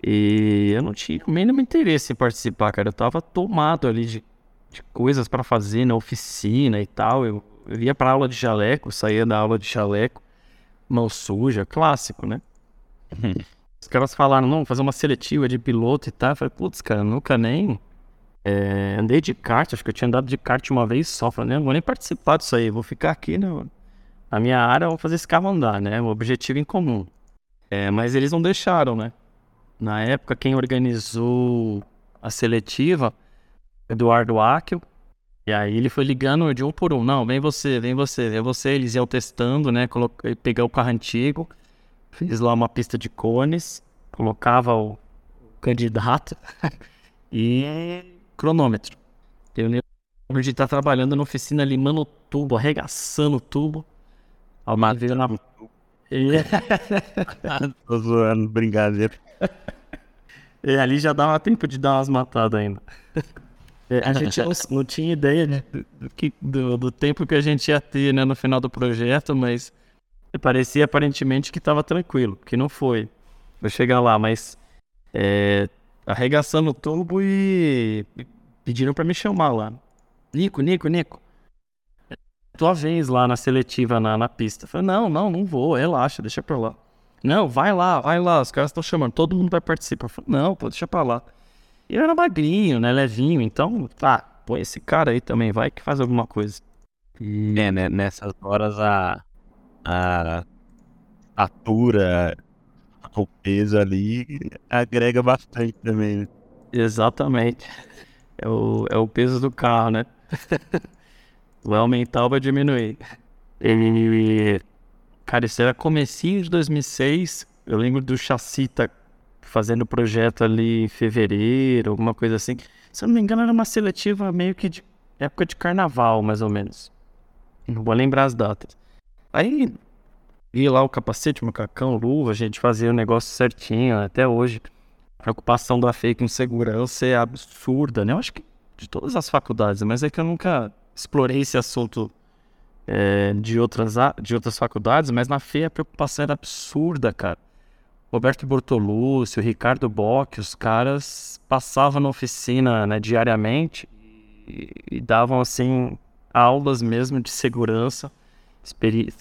E eu não tinha o mínimo interesse em participar, cara. Eu tava tomado ali de, de coisas para fazer na oficina e tal. Eu, eu ia pra aula de jaleco, saía da aula de jaleco, mão suja, clássico, né? Os caras falaram, não, fazer uma seletiva de piloto e tal. Eu falei, putz, cara, nunca nem é, andei de kart, acho que eu tinha andado de kart uma vez só. Falei, não vou nem participar disso aí, vou ficar aqui no, na minha área, vou fazer esse carro andar, né? O objetivo em comum. É, mas eles não deixaram, né? Na época, quem organizou a seletiva, Eduardo Akel, e aí ele foi ligando de um por um. Não, vem você, vem você, vem você. Eles iam testando, né? Coloquei, peguei o carro antigo. Fiz lá uma pista de cones, colocava o candidato e cronômetro. Eu lembro de estar trabalhando na oficina limando tubo, arregaçando tubo. Na. Tô zoando, brincadeira. E ali já dava tempo de dar umas matadas ainda. A gente não, não tinha ideia né, do, do, tempo que a gente ia ter né, no final do projeto, mas parecia aparentemente que estava tranquilo, que não foi. Vou chegar lá, mas é, arregaçando o tubo e pediram para me chamar lá. Nico, Nico, Nico. Tua vez lá na seletiva, na, na pista. Eu falei, não, não, não vou, relaxa, deixa pra lá. Não, vai lá, vai lá, os caras estão chamando, todo mundo vai participar. Eu falei, não, pô, deixa pra lá. E eu era magrinho, né, levinho, então, tá, pô, esse cara aí também vai que faz alguma coisa. E... É, né, nessas horas a, a altura, o peso ali agrega bastante também, né? Exatamente. É o, é o peso do carro, né? vai aumentar ou vai diminuir. Ele. Cara, isso era comecinho de 2006. Eu lembro do chassi tá fazendo projeto ali em fevereiro, alguma coisa assim. Se eu não me engano, era uma seletiva meio que de época de carnaval, mais ou menos. Não vou lembrar as datas. Aí, ia lá o capacete, macacão, luva, a gente fazia o negócio certinho até hoje. A preocupação da FEI com segurança é absurda, né? Eu acho que de todas as faculdades, mas é que eu nunca explorei esse assunto é, de, outras, de outras faculdades, mas na FEA a preocupação era absurda, cara. Roberto Bortolúcio, Ricardo Bock, os caras passavam na oficina né, diariamente e, e, davam assim aulas mesmo de segurança,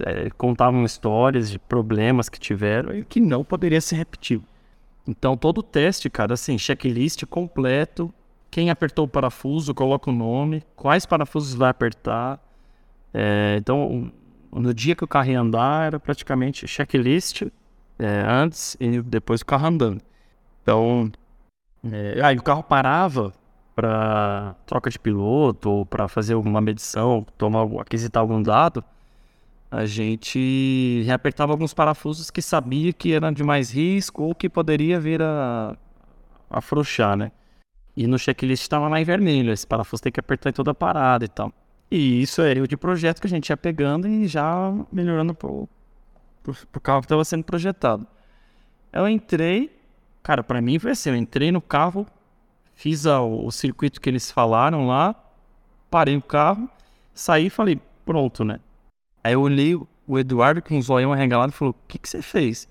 é, contavam histórias de problemas que tiveram e que não poderia ser repetido. Então todo o teste, cara, assim, checklist completo, quem apertou o parafuso, coloca o nome, quais parafusos vai apertar. É, então, no dia que o carro ia andar, era praticamente checklist é, antes e depois o carro andando. Então, é, aí o carro parava para troca de piloto ou para fazer alguma medição, tomar, aquisitar algum dado, a gente reapertava alguns parafusos que sabia que eram de mais risco ou que poderia vir a afrouxar, né? E no checklist estava lá em vermelho, esse parafuso tem que apertar em toda a parada e tal. E isso é o de projeto que a gente ia pegando e já melhorando pro, pro, pro carro que estava sendo projetado. Eu entrei, cara, para mim foi assim, eu entrei no carro, fiz a, o circuito que eles falaram lá, parei o carro, saí e falei, pronto, né? Aí eu olhei o Eduardo com um zoião arregalado e falou, o que, que você fez?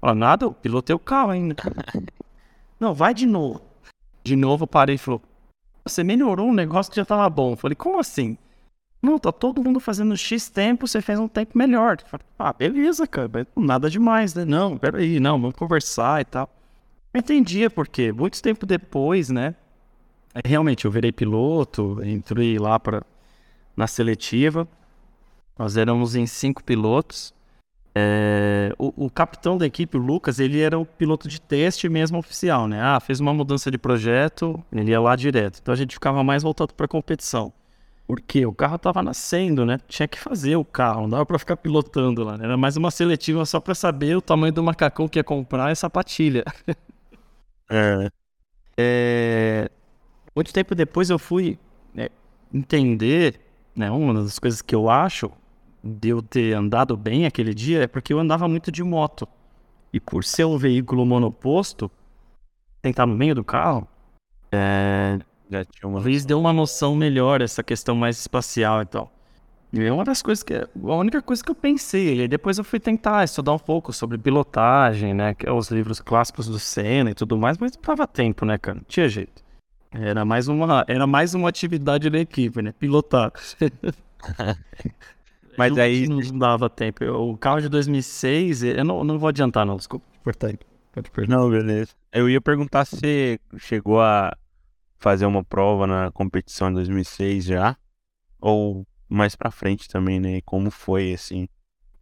Falei, nada, eu pilotei o carro ainda. Não, vai de novo. De novo, parei e falou: Você melhorou um negócio que já tava bom. Eu falei: Como assim? Não, tá todo mundo fazendo X tempo, você fez um tempo melhor. Eu falei, ah, beleza, cara, nada demais, né? Não, peraí, não, vamos conversar e tal. Eu entendia porque, muito tempo depois, né? Realmente, eu virei piloto, entrei lá pra, na seletiva. Nós éramos em cinco pilotos. É, o, o, capitão da equipe, o Lucas, ele era o piloto de teste mesmo oficial, né? Ah, fez uma mudança de projeto, ele ia lá direto. Então a gente ficava mais voltado para competição. Porque o carro estava nascendo, né? Tinha que fazer o carro, não dava para ficar pilotando lá. Né? Era mais uma seletiva só para saber o tamanho do macacão que ia comprar e sapatilha. é. é. Muito tempo depois eu fui né, entender, né? Uma das coisas que eu acho de eu ter andado bem aquele dia é porque eu andava muito de moto. E por ser um veículo monoposto, tentar no meio do carro, é... Luiz deu uma noção melhor essa questão mais espacial e tal. E é uma das coisas que. A única coisa que eu pensei. E depois eu fui tentar estudar um pouco sobre pilotagem, né? Que é os livros clássicos do Senna e tudo mais, mas não dava tempo, né, cara? Não tinha jeito. Era mais uma, era mais uma atividade da equipe, né? Pilotar. Mas aí. Não dava tempo. O carro de 2006, eu não, não vou adiantar, não, desculpa. Importante. Não, beleza. Eu ia perguntar se você chegou a fazer uma prova na competição em 2006 já, ou mais pra frente também, né? Como foi, assim,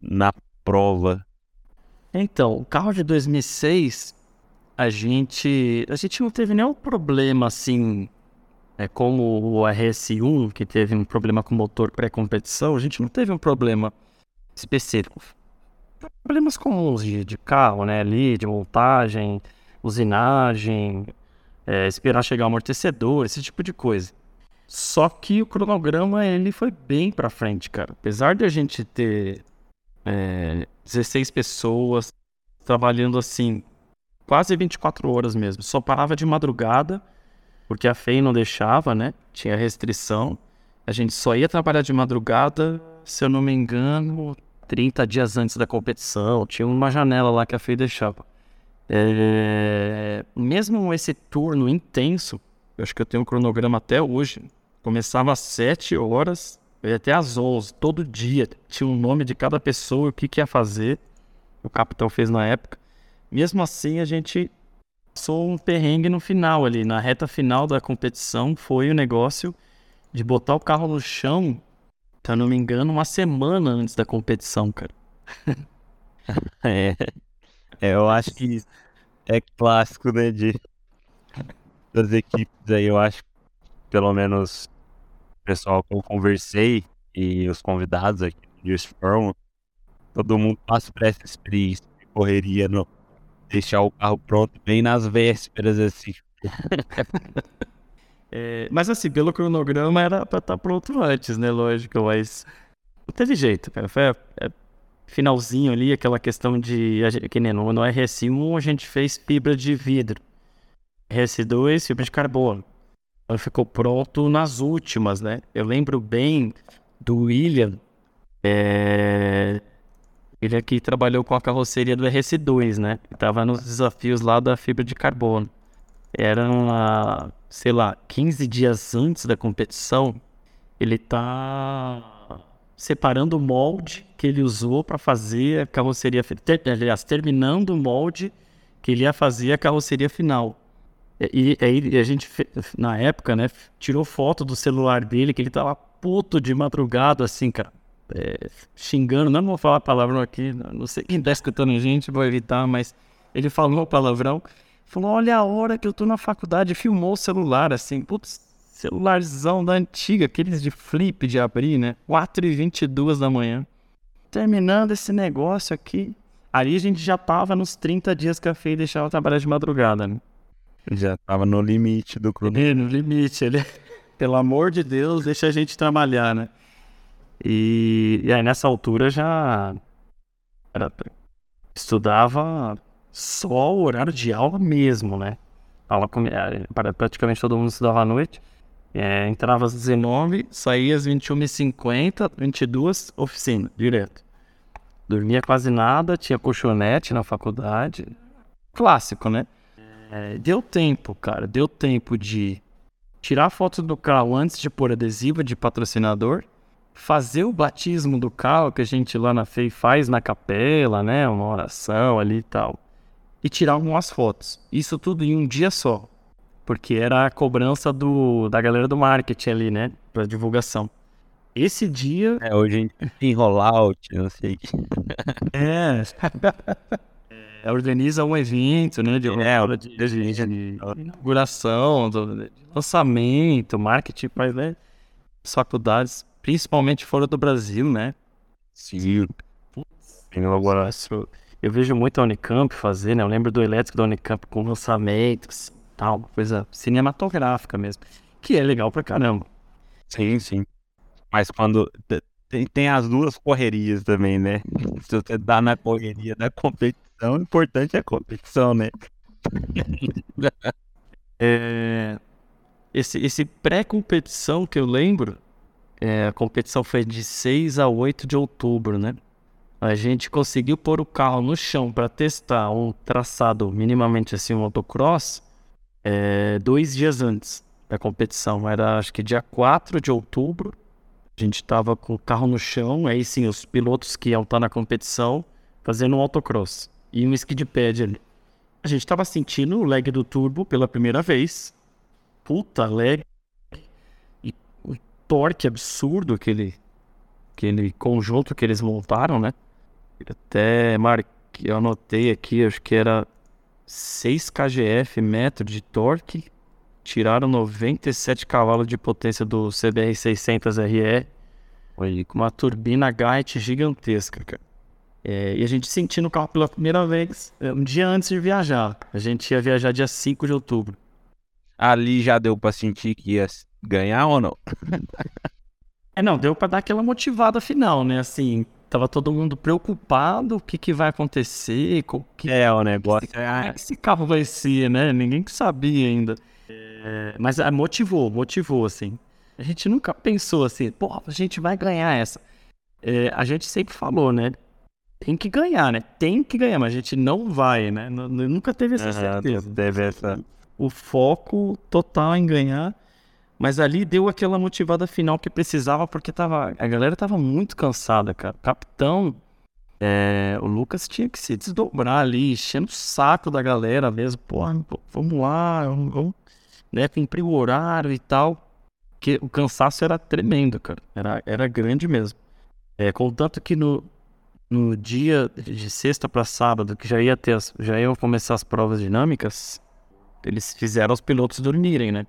na prova? Então, o carro de 2006, a gente, a gente não teve nenhum problema, assim, é, como o RS1, que teve um problema com o motor pré-competição, a gente não teve um problema específico. Problemas comuns de, de carro, né? Ali, de montagem, usinagem, é, esperar chegar o amortecedor, esse tipo de coisa. Só que o cronograma ele foi bem para frente, cara. Apesar de a gente ter é, 16 pessoas trabalhando assim, quase 24 horas mesmo, só parava de madrugada porque a FEI não deixava, né? Tinha restrição. A gente só ia trabalhar de madrugada, se eu não me engano, 30 dias antes da competição. Tinha uma janela lá que a FEI deixava. É... Mesmo esse turno intenso, eu acho que eu tenho um cronograma até hoje. Começava às 7 horas, até às 11, todo dia. Tinha o um nome de cada pessoa, o que, que ia fazer. O capitão fez na época. Mesmo assim, a gente passou um perrengue no final ali, na reta final da competição, foi o negócio de botar o carro no chão, se eu não me engano, uma semana antes da competição, cara. é, é, eu acho que é clássico, né, de das equipes aí, eu acho, pelo menos o pessoal que eu conversei e os convidados aqui de Fórmula, todo mundo passa por essa experiência de correria no, deixar o carro pronto bem nas vésperas, assim. é, mas assim, pelo cronograma era pra estar tá pronto antes, né? Lógico, mas não teve jeito, cara. Foi é, finalzinho ali, aquela questão de. Que nem no, no RS1 a gente fez fibra de vidro. RS2, fibra de carbono. Então ficou pronto nas últimas, né? Eu lembro bem do William, É... Ele aqui trabalhou com a carroceria do RS2, né? Tava nos desafios lá da fibra de carbono. Eram, sei lá, 15 dias antes da competição, ele tá separando o molde que ele usou para fazer a carroceria, ter, aliás, terminando o molde que ele ia fazer a carroceria final. E aí a gente, na época, né, tirou foto do celular dele, que ele tava puto de madrugada, assim, cara, é, xingando, não vou falar palavrão aqui, não sei quem tá escutando a gente, vou evitar, mas ele falou palavrão, falou, olha a hora que eu tô na faculdade, filmou o celular, assim, putz, celularzão da antiga, aqueles de flip de abrir, né, 4h22 da manhã, terminando esse negócio aqui, aí a gente já tava nos 30 dias que a FEI deixava trabalhar de madrugada, né. Já tava no limite do clube. No limite, ele, pelo amor de Deus, deixa a gente trabalhar, né? E, e aí nessa altura já era, estudava só o horário de aula mesmo, né? Aula para praticamente todo mundo estudava à noite. É, entrava às 19, saía às 21h50, 22, oficina, direto. Dormia quase nada, tinha colchonete na faculdade. Clássico, né? É, deu tempo, cara, deu tempo de tirar foto do carro antes de pôr adesivo de patrocinador, fazer o batismo do carro que a gente lá na FEI faz na capela, né? Uma oração ali e tal. E tirar algumas fotos. Isso tudo em um dia só. Porque era a cobrança do, da galera do marketing ali, né? Pra divulgação. Esse dia. É, hoje a gente tem rollout, não sei. é. é, organiza um evento, né? De, é, de, de, de inauguração, de lançamento, marketing para né, faculdades, principalmente fora do Brasil, né? Sim. Putz. Eu vejo muito a Unicamp fazer, né? Eu lembro do elétrico da Unicamp com lançamentos, tal, uma coisa cinematográfica mesmo, que é legal pra caramba. Sim, sim. Mas quando tem, tem as duas correrias também, né? Se você dá na correria da competição competição, o importante é a competição, né? é, esse esse pré-competição que eu lembro, é, a competição foi de 6 a 8 de outubro, né? A gente conseguiu pôr o carro no chão para testar um traçado minimamente assim, um motocross, é, dois dias antes da competição. Era acho que dia 4 de outubro. A gente estava com o carro no chão, aí sim, os pilotos que iam estar na competição fazendo um autocross e um skid pad ali. A gente tava sentindo o lag do turbo pela primeira vez. Puta lag. Torque absurdo, aquele, aquele conjunto que eles montaram, né? Até marquei, eu anotei aqui, acho que era 6 kgf metro de torque. Tiraram 97 cavalos de potência do CBR 600 RE. Com uma turbina Gait gigantesca, cara. É, e a gente sentindo o carro pela primeira vez é, um dia antes de viajar. A gente ia viajar dia 5 de outubro. Ali já deu pra sentir que ia ganhar ou não? é, não, deu pra dar aquela motivada final, né? Assim, tava todo mundo preocupado, o que que vai acontecer, o que... É, o negócio esse, é... esse carro vai ser, né? Ninguém sabia ainda. É, mas é, motivou, motivou, assim. A gente nunca pensou assim, pô, a gente vai ganhar essa. É, a gente sempre falou, né? tem que ganhar, né? Tem que ganhar, mas a gente não vai, né? Nunca teve essa certeza. Teve essa. O foco total em ganhar. Mas ali deu aquela motivada final que precisava, porque tava, a galera tava muito cansada, cara. Capitão, é, o Lucas tinha que se desdobrar ali, enchendo o saco da galera mesmo. Pô, vamos lá, vamos, né, cumprir o horário e tal. Que o cansaço era tremendo, cara. Era, era grande mesmo. É, contanto que no, no dia de sexta para sábado, que já ia ter as, já iam começar as provas dinâmicas, eles fizeram os pilotos dormirem, né?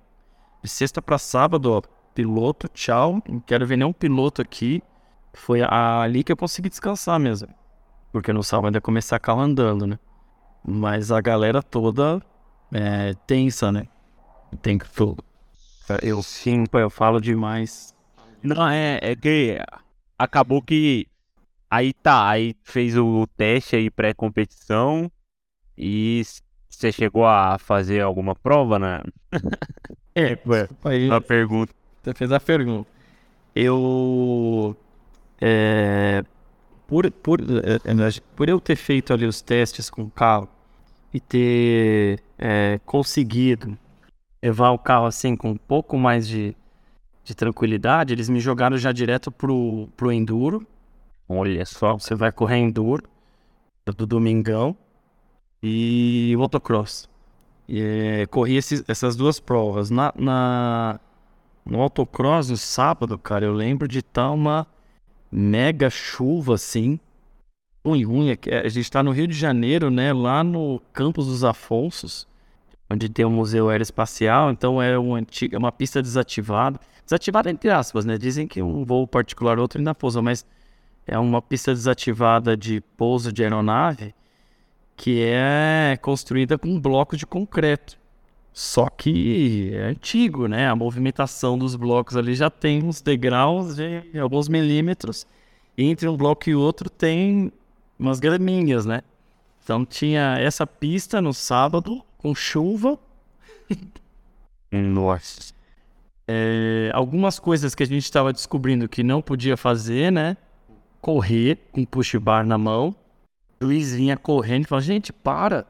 De sexta para sábado, ó, piloto, tchau, não quero ver nenhum piloto aqui. Foi ali que eu consegui descansar mesmo. Porque no sábado ia começar carro andando, né? Mas a galera toda é tensa, né? Tem que. Eu sim, eu falo demais. Não, é, é que acabou que Aí tá, aí fez o teste aí pré-competição e você chegou a fazer alguma prova, né? é, aí, a pergunta. Você fez a pergunta. Eu É, por, por, é, é, por eu ter feito ali os testes com o carro e ter é, conseguido levar o carro assim com um pouco mais de, de tranquilidade, eles me jogaram já direto pro, pro Enduro. Olha só, você vai correr Enduro do Domingão e. E, é, corri esses, essas duas provas. Na, na, no Autocross, no sábado, cara, eu lembro de estar tá uma mega chuva assim. Ruim, ruim. É a gente está no Rio de Janeiro, né? Lá no Campos dos Afonsos onde tem o Museu Aeroespacial, então é uma, antiga, uma pista desativada. Desativada entre aspas, né? Dizem que um voo particular outro ainda pousa, mas é uma pista desativada de pouso de aeronave que é construída com blocos de concreto. Só que é antigo, né? A movimentação dos blocos ali já tem uns degraus de alguns milímetros. Entre um bloco e outro tem umas graminhas, né? Então tinha essa pista no sábado com chuva. Nossa. É, algumas coisas que a gente estava descobrindo que não podia fazer, né? Correr com push bar na mão. Luiz vinha correndo e falava, gente, para.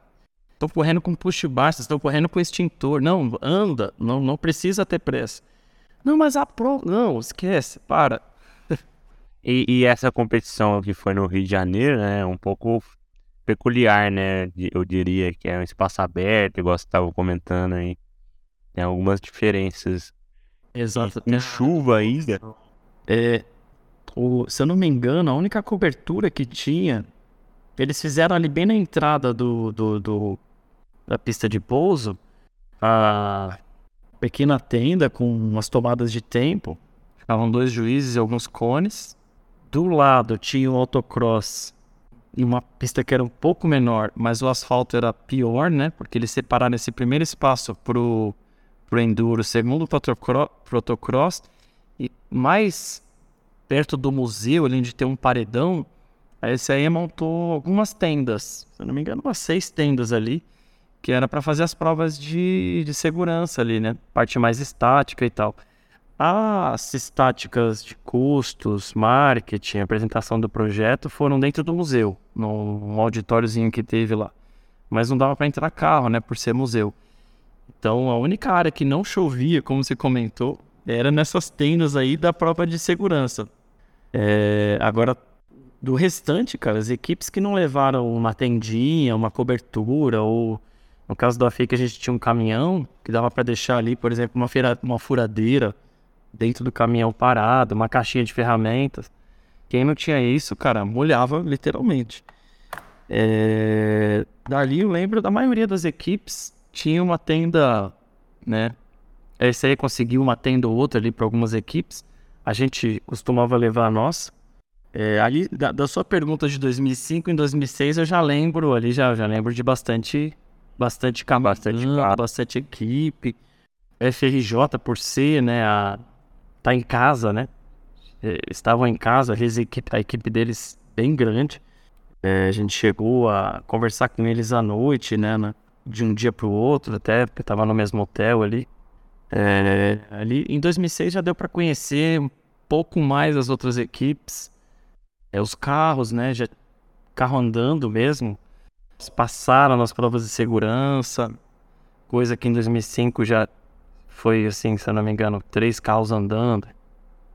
Estão correndo com push bar, estão correndo com extintor. Não, anda, não, não precisa ter pressa. Não, mas a pro. Não, esquece, para. E, e, essa competição que foi no Rio de Janeiro, né? Um pouco peculiar, né? Eu diria que é um espaço aberto, igual você estava comentando aí. Tem algumas diferenças. Exato. Com chuva ainda. É, o, se eu não me engano, a única cobertura que tinha, eles fizeram ali bem na entrada do, do, do da pista de pouso, a pequena tenda com umas tomadas de tempo. Ficavam dois juízes e alguns cones. Do lado tinha o autocross em uma pista que era um pouco menor, mas o asfalto era pior, né? Porque eles separaram esse primeiro espaço pro, pro enduro, segundo pro protocross, e mais perto do museu, ali onde tem um paredão, esse aí montou algumas tendas, se eu não me engano, umas seis tendas ali, que era para fazer as provas de, de segurança ali, né? Parte mais estática e tal. As estáticas de custos, marketing, apresentação do projeto foram dentro do museu, num auditóriozinho que teve lá. Mas não dava para entrar carro, né, por ser museu. Então a única área que não chovia, como você comentou, era nessas tendas aí da prova de segurança. É, agora, do restante, cara, as equipes que não levaram uma tendinha, uma cobertura, ou no caso do AFI que a gente tinha um caminhão que dava para deixar ali, por exemplo, uma, uma furadeira dentro do caminhão parado, uma caixinha de ferramentas. Quem não tinha isso, cara, molhava literalmente. É... Dali eu lembro da maioria das equipes tinha uma tenda, né? Esse aí conseguiu uma tenda ou outra ali para algumas equipes. A gente costumava levar a nossa. É, ali, da, da, sua pergunta de 2005 em 2006, eu já lembro ali, já, já lembro de bastante, bastante caminhão, bastante, bastante equipe. FRJ por ser, né, a, tá em casa, né? É, estavam em casa, a equipe, a equipe deles bem grande. É, a gente chegou a conversar com eles à noite, né? né de um dia para o outro, até porque estava no mesmo hotel ali. É, ali em 2006 já deu para conhecer um pouco mais as outras equipes, é, os carros, né? Já carro andando mesmo. Eles passaram nas provas de segurança, coisa que em 2005 já foi assim, se eu não me engano, três carros andando.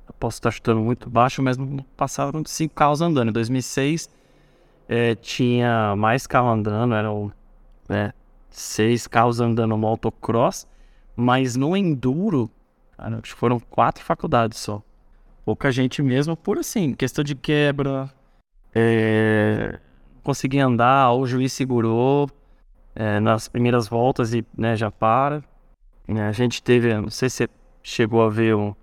Eu posso estar chutando muito baixo, mas não passaram de cinco carros andando. Em 2006 é, tinha mais carro andando, eram né, seis carros andando no motocross, mas no enduro cara, foram quatro faculdades só. Pouca gente mesmo, por assim, questão de quebra, é, consegui andar, o juiz segurou é, nas primeiras voltas e né, já para. Né, a gente teve, não sei se você chegou a ver um,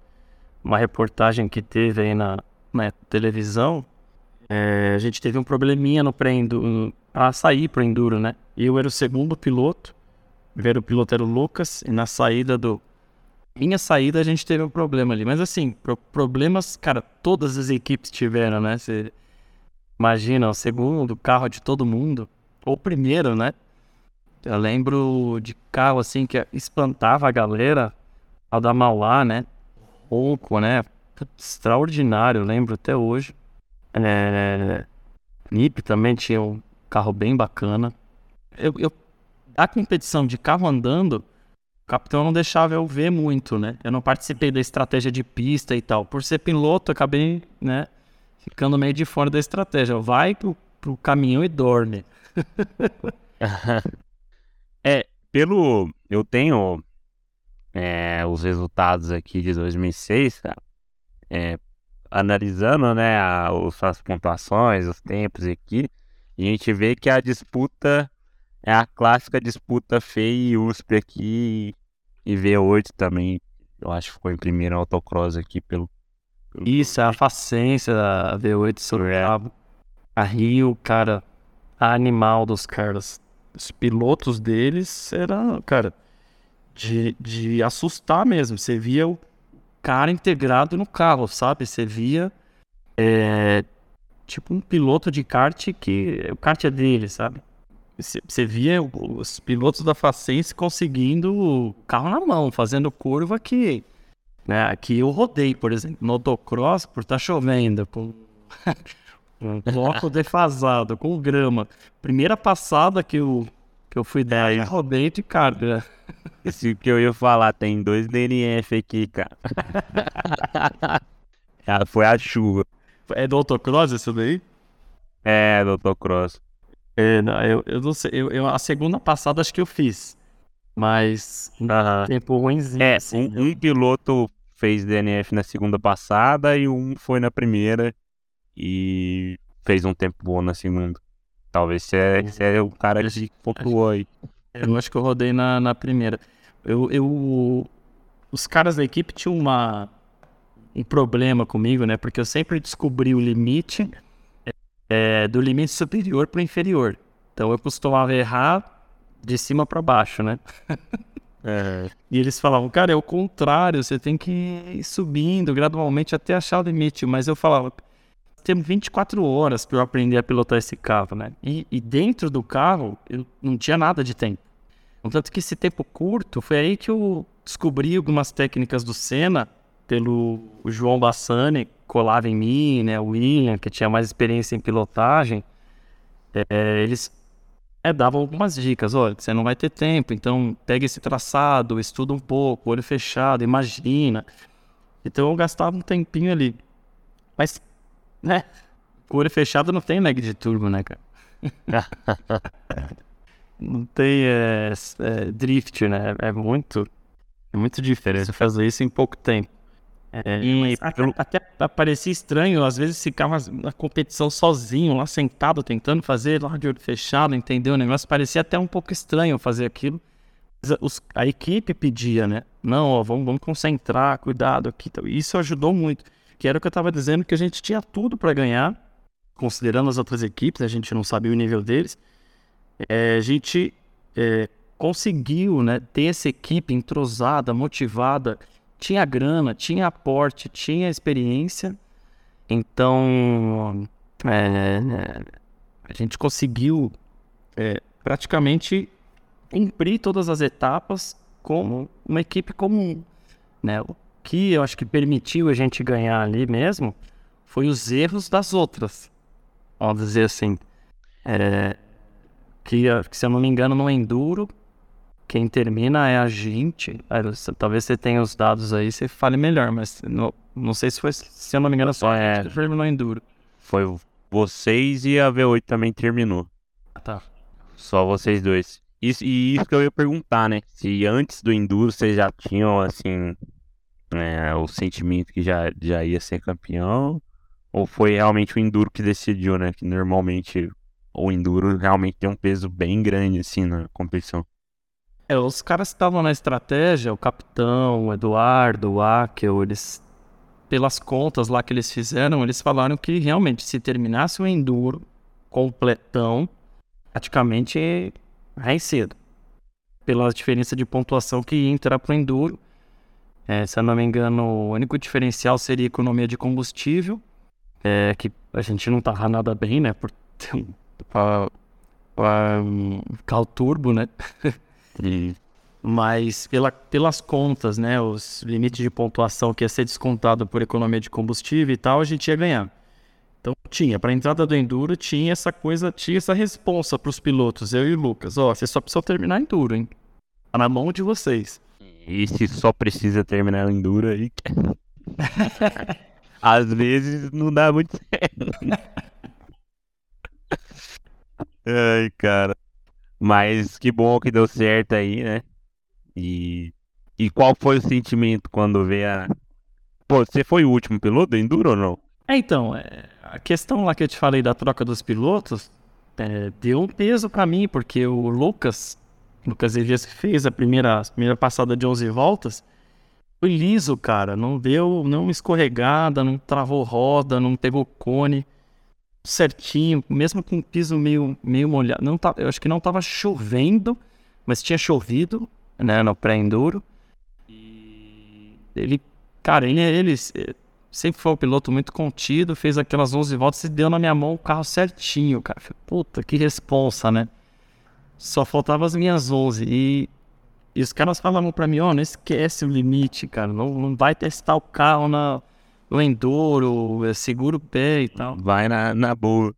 uma reportagem que teve aí na, na televisão. É, a gente teve um probleminha no pré-enduro, para sair pro enduro, né? Eu era o segundo piloto, o primeiro piloto era o Lucas, e na saída do. Minha saída a gente teve um problema ali. Mas assim, pro, problemas, cara, todas as equipes tiveram, né? Você imagina, o segundo carro de todo mundo, ou o primeiro, né? Eu lembro de carro assim que espantava a galera ao dar mal lá, né? Rouco, né? Extraordinário, lembro até hoje. É, NIP também tinha um carro bem bacana. Eu, eu, a competição de carro andando, o capitão não deixava eu ver muito, né? Eu não participei da estratégia de pista e tal. Por ser piloto, acabei, né, ficando meio de fora da estratégia. Vai pro, pro caminhão e dorme. é, pelo. Eu tenho é, os resultados aqui de 2006, cara. É, analisando, né, a, as pontuações, os tempos aqui, a gente vê que a disputa é a clássica disputa FEI e USP aqui e V8 também. Eu acho que ficou em primeiro autocross aqui pelo. pelo Isso, a Facência, a V8 Sorocaba. É. A Rio, cara, a animal dos caras. Os pilotos deles era, cara, de, de assustar mesmo. Você via o cara integrado no carro, sabe? Você via é, tipo um piloto de kart que o kart é dele, sabe? Você via os pilotos da Facense conseguindo o carro na mão, fazendo curva que, né, aqui eu rodei, por exemplo, no autocross, por estar tá chovendo, com um bloco defasado, com grama. Primeira passada que eu, que eu fui dar, eu rodei de carga. Esse que eu ia falar, tem dois DNF aqui, cara. Ah, foi a chuva. É do autocross isso daí? É, do autocross. É, não, eu, eu não sei. Eu, eu, a segunda passada acho que eu fiz. Mas. Uhum. Tempo ruimzinho. É, assim, um, um, piloto fez DNF na segunda passada e um foi na primeira e fez um tempo bom na segunda. Talvez você é, você é o cara que pontuou aí. Eu acho que eu rodei na, na primeira. Eu, eu, os caras da equipe tinham uma, um problema comigo, né? Porque eu sempre descobri o limite é, do limite superior para o inferior. Então eu costumava errar de cima para baixo, né? É. E eles falavam, cara, é o contrário, você tem que ir subindo gradualmente até achar o limite. Mas eu falava, temos 24 horas para eu aprender a pilotar esse carro, né? E, e, dentro do carro, eu não tinha nada de tempo. Contanto que esse tempo curto, foi aí que eu descobri algumas técnicas do Senna pelo João Bassani, colava em mim, né? O William, que tinha mais experiência em pilotagem, é, eles é, davam algumas dicas. Olha, você não vai ter tempo, então pega esse traçado, estuda um pouco, olho fechado, imagina. Então eu gastava um tempinho ali. Mas, né? Com o olho fechado não tem lag de turbo, né, cara? não tem é, é, drift, né? É muito, é muito diferente fazer isso em pouco tempo. É, e pelo... até, parecia estranho, às vezes ficava na competição sozinho, lá sentado, tentando fazer lá de olho fechado, entendeu? O negócio parecia até um pouco estranho fazer aquilo. Os, a equipe pedia, né? Não, ó, vamos, vamos concentrar, cuidado aqui. Então, isso ajudou muito. Que era o que eu estava dizendo, que a gente tinha tudo para ganhar, considerando as outras equipes, a gente não sabia o nível deles. É, a gente é, conseguiu né, ter essa equipe entrosada, motivada, tinha grana, tinha aporte, tinha experiência. Então, é, a gente conseguiu é, praticamente cumprir todas as etapas como uma equipe comum. Né? O que eu acho que permitiu a gente ganhar ali mesmo foi os erros das outras. Vamos dizer assim. É, que, que, se eu não me engano, no Enduro, quem termina é a gente. talvez você tenha os dados aí, você fale melhor, mas não, não sei se foi, se eu não me engano, só é, terminou em duro. Foi vocês e a V8 também terminou. Ah, tá. Só vocês dois. Isso, e isso que eu ia perguntar, né? Se antes do Enduro vocês já tinham, assim, é, o sentimento que já, já ia ser campeão, ou foi realmente o Enduro que decidiu, né? Que normalmente o Enduro realmente tem um peso bem grande, assim, na competição. É, os caras que estavam na estratégia, o capitão, o Eduardo, o Akel, eles, pelas contas lá que eles fizeram, eles falaram que realmente se terminasse o Enduro completão, praticamente é cedo. Pela diferença de pontuação que ia entrar pro Enduro. É, se eu não me engano, o único diferencial seria economia de combustível, é, que a gente não tava nada bem, né? Por ter um, turbo, Mas pela, pelas contas, né, os limites de pontuação que ia ser descontado por economia de combustível e tal, a gente ia ganhar. Então tinha, para a entrada do Enduro tinha essa coisa, tinha essa responsa para os pilotos, eu e o Lucas. Ó, vocês só precisam terminar Enduro, hein? Tá na mão de vocês. E se só precisa terminar Enduro aí. Às vezes não dá muito certo. Ai, cara. Mas que bom que deu certo aí, né? E, e qual foi o sentimento quando vê a. Pô, você foi o último piloto do Enduro ou não? É, então, é, a questão lá que eu te falei da troca dos pilotos é, deu um peso para mim, porque o Lucas, Lucas Elias fez a primeira, a primeira passada de 11 voltas, foi liso, cara, não deu, não escorregada, não travou roda, não pegou cone certinho, mesmo com o piso meio, meio molhado. Não tá, eu acho que não estava chovendo, mas tinha chovido, né, no pré-enduro. E ele, cara, ele, ele sempre foi um piloto muito contido, fez aquelas 11 voltas e deu na minha mão o carro certinho, cara. Puta, que responsa, né? Só faltava as minhas 11 e, e os caras falavam para mim, ó, oh, não esquece o limite, cara, não, não vai testar o carro na o enduro, segura o pé e tal. Vai na, na boa.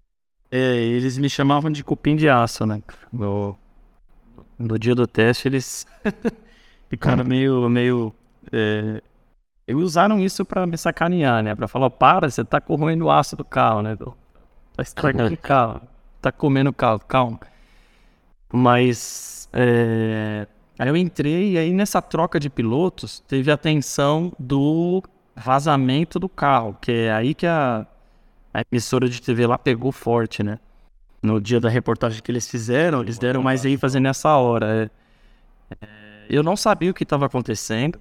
É, eles me chamavam de cupim de aço, né? No, no dia do teste, eles ficaram meio. meio é, usaram isso pra me sacanear, né? Pra falar, para, você tá corroendo o aço do carro, né? Tá estragando o carro. Tá comendo o carro, calma. Mas. É... Aí eu entrei e aí nessa troca de pilotos teve a atenção do vazamento do carro, que é aí que a, a emissora de TV lá pegou forte, né? No dia da reportagem que eles fizeram, eles deram mais ênfase nessa hora. É, é, eu não sabia o que estava acontecendo.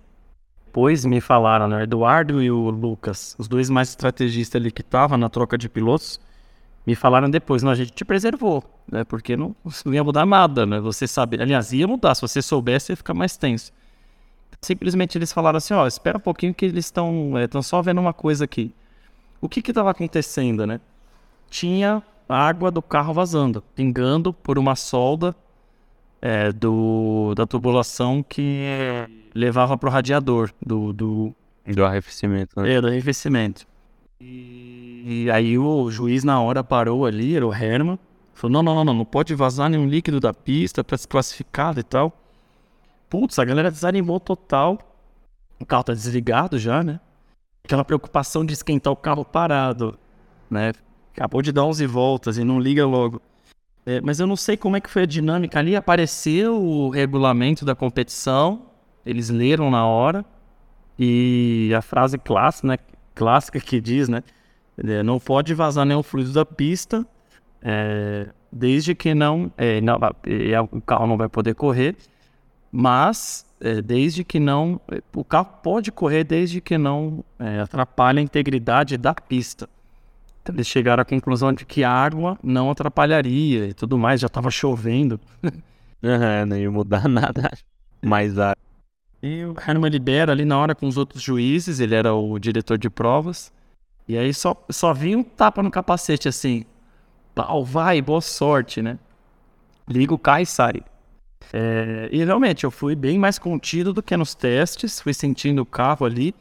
Depois me falaram, né? O Eduardo e o Lucas, os dois mais estrategistas ali que estavam na troca de pilotos, me falaram depois, não, a gente te preservou, né? Porque não, não ia mudar nada, né? Você sabe, aliás, ia mudar, se você soubesse, ia ficar mais tenso. Simplesmente eles falaram assim, ó, oh, espera um pouquinho que eles estão estão é, só vendo uma coisa aqui. O que que estava acontecendo, né? Tinha água do carro vazando, pingando por uma solda é, do, da tubulação que levava para o radiador do, do... Do arrefecimento, né? É, do arrefecimento. E, e aí o juiz na hora parou ali, era o Herman, falou, não, não, não, não, não pode vazar nenhum líquido da pista para se classificar e tal. Putz, a galera desanimou total. O carro tá desligado já, né? Aquela preocupação de esquentar o carro parado, né? Acabou de dar 11 voltas e não liga logo. É, mas eu não sei como é que foi a dinâmica ali. Apareceu o regulamento da competição, eles leram na hora. E a frase clássica, né? clássica que diz, né? É, não pode vazar nenhum fluido da pista, é, desde que não, é, não, é, o carro não vai poder correr mas é, desde que não. O carro pode correr desde que não é, atrapalhe a integridade da pista. Então, eles chegaram à conclusão de que a água não atrapalharia e tudo mais, já estava chovendo. uhum, não ia mudar nada mais a. E o Herman libera ali na hora com os outros juízes, ele era o diretor de provas. E aí só, só vinha um tapa no capacete assim. Pau, vai, boa sorte, né? Liga o carro e sai. É, e realmente, eu fui bem mais contido do que nos testes, fui sentindo o carro ali.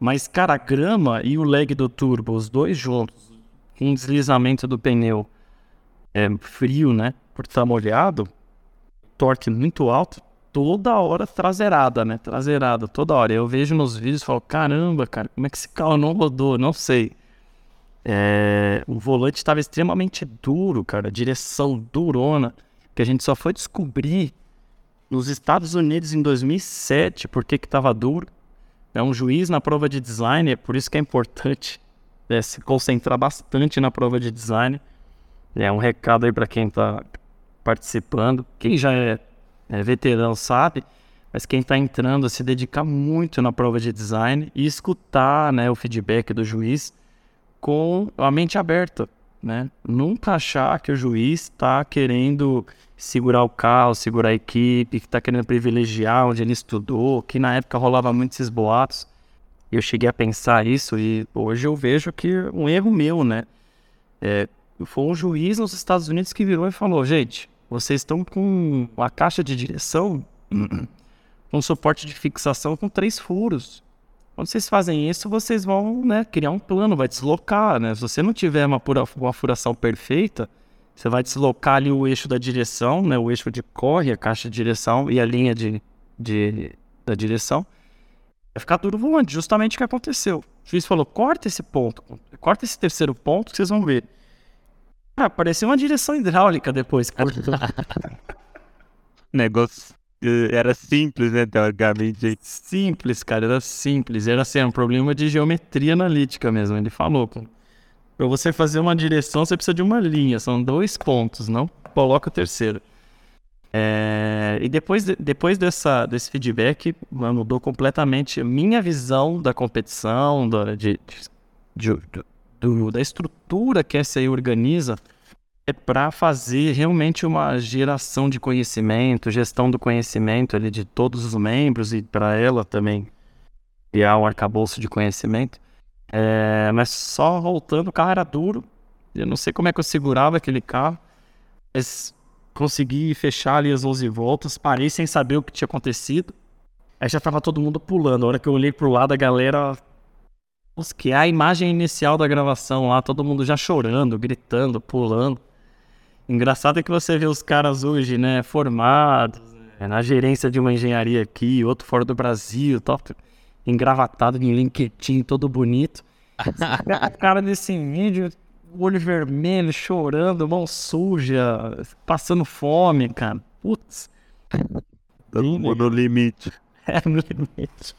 Mas, cara, a grama e o leg do turbo, os dois juntos, com deslizamento do pneu é, frio, né? Por estar molhado, torque muito alto, toda hora traseirada, né? Traseirada, toda hora. Eu vejo nos vídeos e falo, caramba, cara, como é que esse carro não rodou? Não sei. É, o volante estava extremamente duro, cara, direção durona que a gente só foi descobrir nos Estados Unidos em 2007 por que estava duro. É um juiz na prova de design, é por isso que é importante né, se concentrar bastante na prova de design. É um recado aí para quem está participando. Quem já é, é veterano sabe, mas quem está entrando a se dedicar muito na prova de design e escutar né, o feedback do juiz com a mente aberta. Né? Nunca achar que o juiz está querendo segurar o carro, segurar a equipe, que está querendo privilegiar onde ele estudou, que na época rolava muito esses boatos. Eu cheguei a pensar isso e hoje eu vejo que um erro meu, né? É, foi um juiz nos Estados Unidos que virou e falou: gente, vocês estão com a caixa de direção, um suporte de fixação com três furos. Quando vocês fazem isso, vocês vão né, criar um plano, vai deslocar, né? Se você não tiver uma, pura, uma furação perfeita, você vai deslocar ali o eixo da direção, né? O eixo de corre, a caixa de direção e a linha de, de, da direção. Vai ficar tudo voando, justamente o que aconteceu. O juiz falou, corta esse ponto, corta esse terceiro ponto que vocês vão ver. Ah, parecia uma direção hidráulica depois. Negócio era simples, né, teoricamente. Simples, cara, era simples. Era assim, um problema de geometria analítica mesmo. Ele falou, para você fazer uma direção, você precisa de uma linha, são dois pontos, não coloca o terceiro. É, e depois, depois dessa, desse feedback, mudou completamente a minha visão da competição, da, de, de, de, do, da estrutura que essa aí organiza é para fazer realmente uma geração de conhecimento, gestão do conhecimento ali de todos os membros e para ela também criar um arcabouço de conhecimento. É, mas só voltando, o carro era duro. Eu não sei como é que eu segurava aquele carro, mas consegui fechar ali as 11 voltas, parei sem saber o que tinha acontecido. Aí já tava todo mundo pulando. A hora que eu olhei pro lado, a galera. Que é a imagem inicial da gravação lá, todo mundo já chorando, gritando, pulando. Engraçado é que você vê os caras hoje, né, formados, né, na gerência de uma engenharia aqui, outro fora do Brasil, top, engravatado em LinkedIn, todo bonito. a cara desse vídeo, olho vermelho, chorando, mão suja, passando fome, cara. Putz. no limite. É, no limite.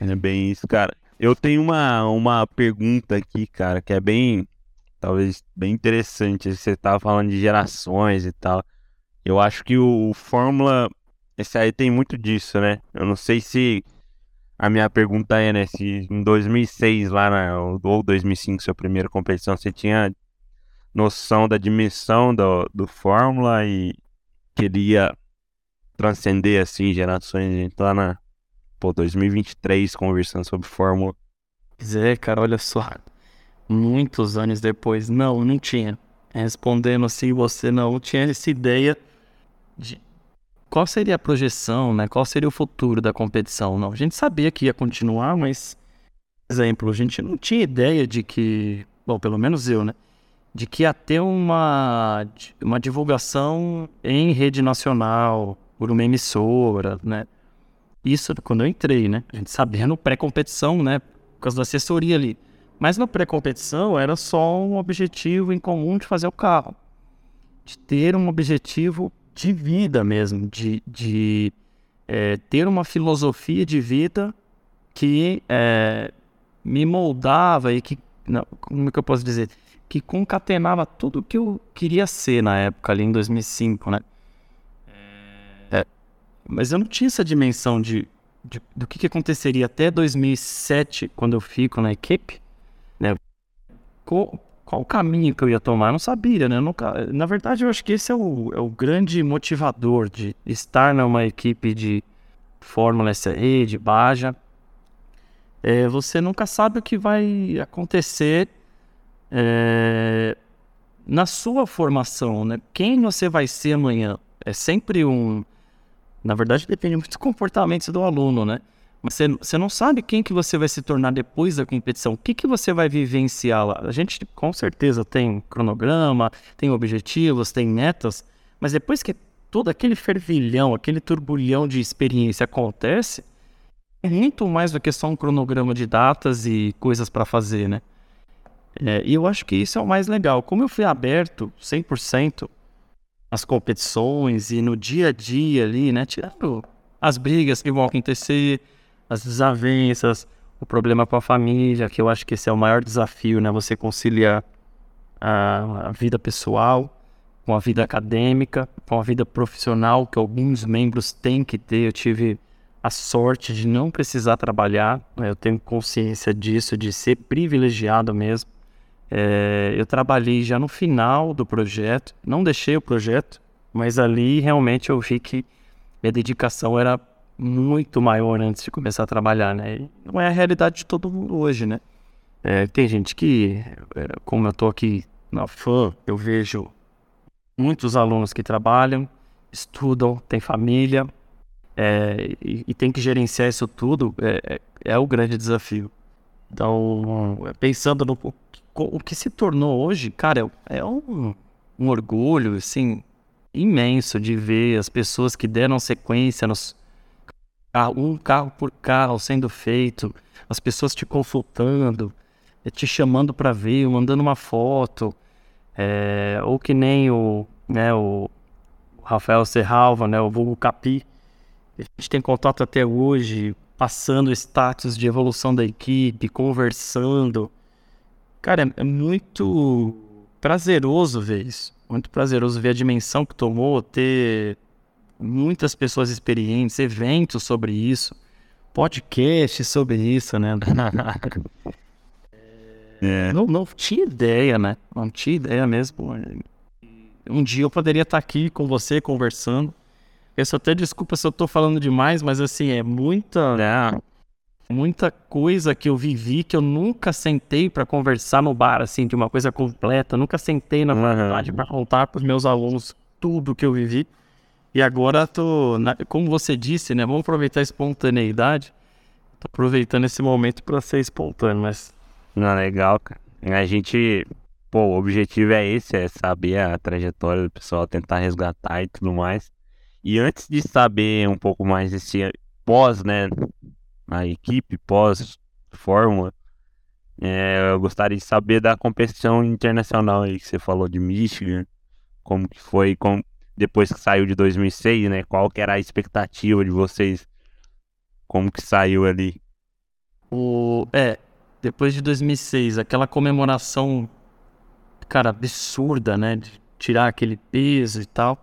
É bem isso, cara. Eu tenho uma, uma pergunta aqui, cara, que é bem talvez bem interessante. Você estava falando de gerações e tal. Eu acho que o, o Fórmula, esse aí tem muito disso, né? Eu não sei se a minha pergunta é, né? Se em 2006 lá na, ou 2005, sua primeira competição, você tinha noção da dimensão do, do Fórmula e queria transcender assim gerações. A gente tá na pô, 2023 conversando sobre Fórmula. Pois é, cara, olha só muitos anos depois. Não, não tinha. Respondendo assim, você não tinha essa ideia de qual seria a projeção, né? Qual seria o futuro da competição? Não, a gente sabia que ia continuar, mas, exemplo, a gente não tinha ideia de que, bom, pelo menos eu, né? De que ia ter uma, uma divulgação em rede nacional, por uma emissora, né? Isso quando eu entrei, né? A gente sabendo pré-competição, né? Por causa da assessoria ali. Mas na pré-competição era só um objetivo em comum de fazer o carro. De ter um objetivo de vida mesmo, de, de é, ter uma filosofia de vida que é, me moldava e que, não, como é que eu posso dizer, que concatenava tudo o que eu queria ser na época, ali em 2005, né? É, mas eu não tinha essa dimensão de, de do que, que aconteceria até 2007, quando eu fico na equipe, né? Qual o caminho que eu ia tomar? Eu não sabia, né? nunca, na verdade, eu acho que esse é o, é o grande motivador de estar numa equipe de Fórmula SRE, de Baja. É, você nunca sabe o que vai acontecer é, na sua formação, né? Quem você vai ser amanhã? É sempre um. Na verdade, depende muito do comportamento do aluno, né? Você, você não sabe quem que você vai se tornar depois da competição. O que, que você vai vivenciar lá? A gente com certeza tem cronograma, tem objetivos, tem metas, mas depois que todo aquele fervilhão, aquele turbulhão de experiência acontece, é muito mais do que só um cronograma de datas e coisas para fazer, né? É, e eu acho que isso é o mais legal. Como eu fui aberto 100% às competições e no dia a dia ali, né? Tirando as brigas que vão acontecer, as desavenças, o problema com a família, que eu acho que esse é o maior desafio, né? Você conciliar a, a vida pessoal com a vida acadêmica, com a vida profissional, que alguns membros têm que ter. Eu tive a sorte de não precisar trabalhar, né? eu tenho consciência disso, de ser privilegiado mesmo. É, eu trabalhei já no final do projeto, não deixei o projeto, mas ali realmente eu vi que minha dedicação era muito maior antes de começar a trabalhar, né? Não é a realidade de todo mundo hoje, né? É, tem gente que, é, como eu tô aqui na FAM, eu vejo muitos alunos que trabalham, estudam, têm família, é, e, e, tem que gerenciar isso tudo, é, é, é o grande desafio. Então, pensando no o que se tornou hoje, cara, é um, um orgulho, assim, imenso de ver as pessoas que deram sequência nos um carro por carro sendo feito, as pessoas te consultando, te chamando para ver, mandando uma foto, é, ou que nem o, né, o Rafael Serralva, né, o Vulgo Capi, a gente tem contato até hoje, passando status de evolução da equipe, conversando. Cara, é, é muito prazeroso ver isso. Muito prazeroso ver a dimensão que tomou, ter muitas pessoas experientes, eventos sobre isso, podcast sobre isso, né? é. não, não tinha ideia, né? Não tinha ideia mesmo. Um dia eu poderia estar aqui com você conversando Peço até desculpa se eu tô falando demais, mas assim, é muita. É, muita coisa que eu vivi que eu nunca sentei para conversar no bar, assim, de uma coisa completa. Nunca sentei na faculdade uhum. para contar para os meus alunos tudo que eu vivi. E agora tô, como você disse, né? Vamos aproveitar a espontaneidade. Tô aproveitando esse momento para ser espontâneo, mas. Não, legal, cara. A gente, pô, o objetivo é esse, é saber a trajetória do pessoal, tentar resgatar e tudo mais. E antes de saber um pouco mais desse pós, né, a equipe pós-fórmula, é, eu gostaria de saber da competição internacional aí que você falou de Michigan, como que foi, com, depois que saiu de 2006, né, qual que era a expectativa de vocês, como que saiu ali? O, é, depois de 2006, aquela comemoração, cara, absurda, né, de tirar aquele peso e tal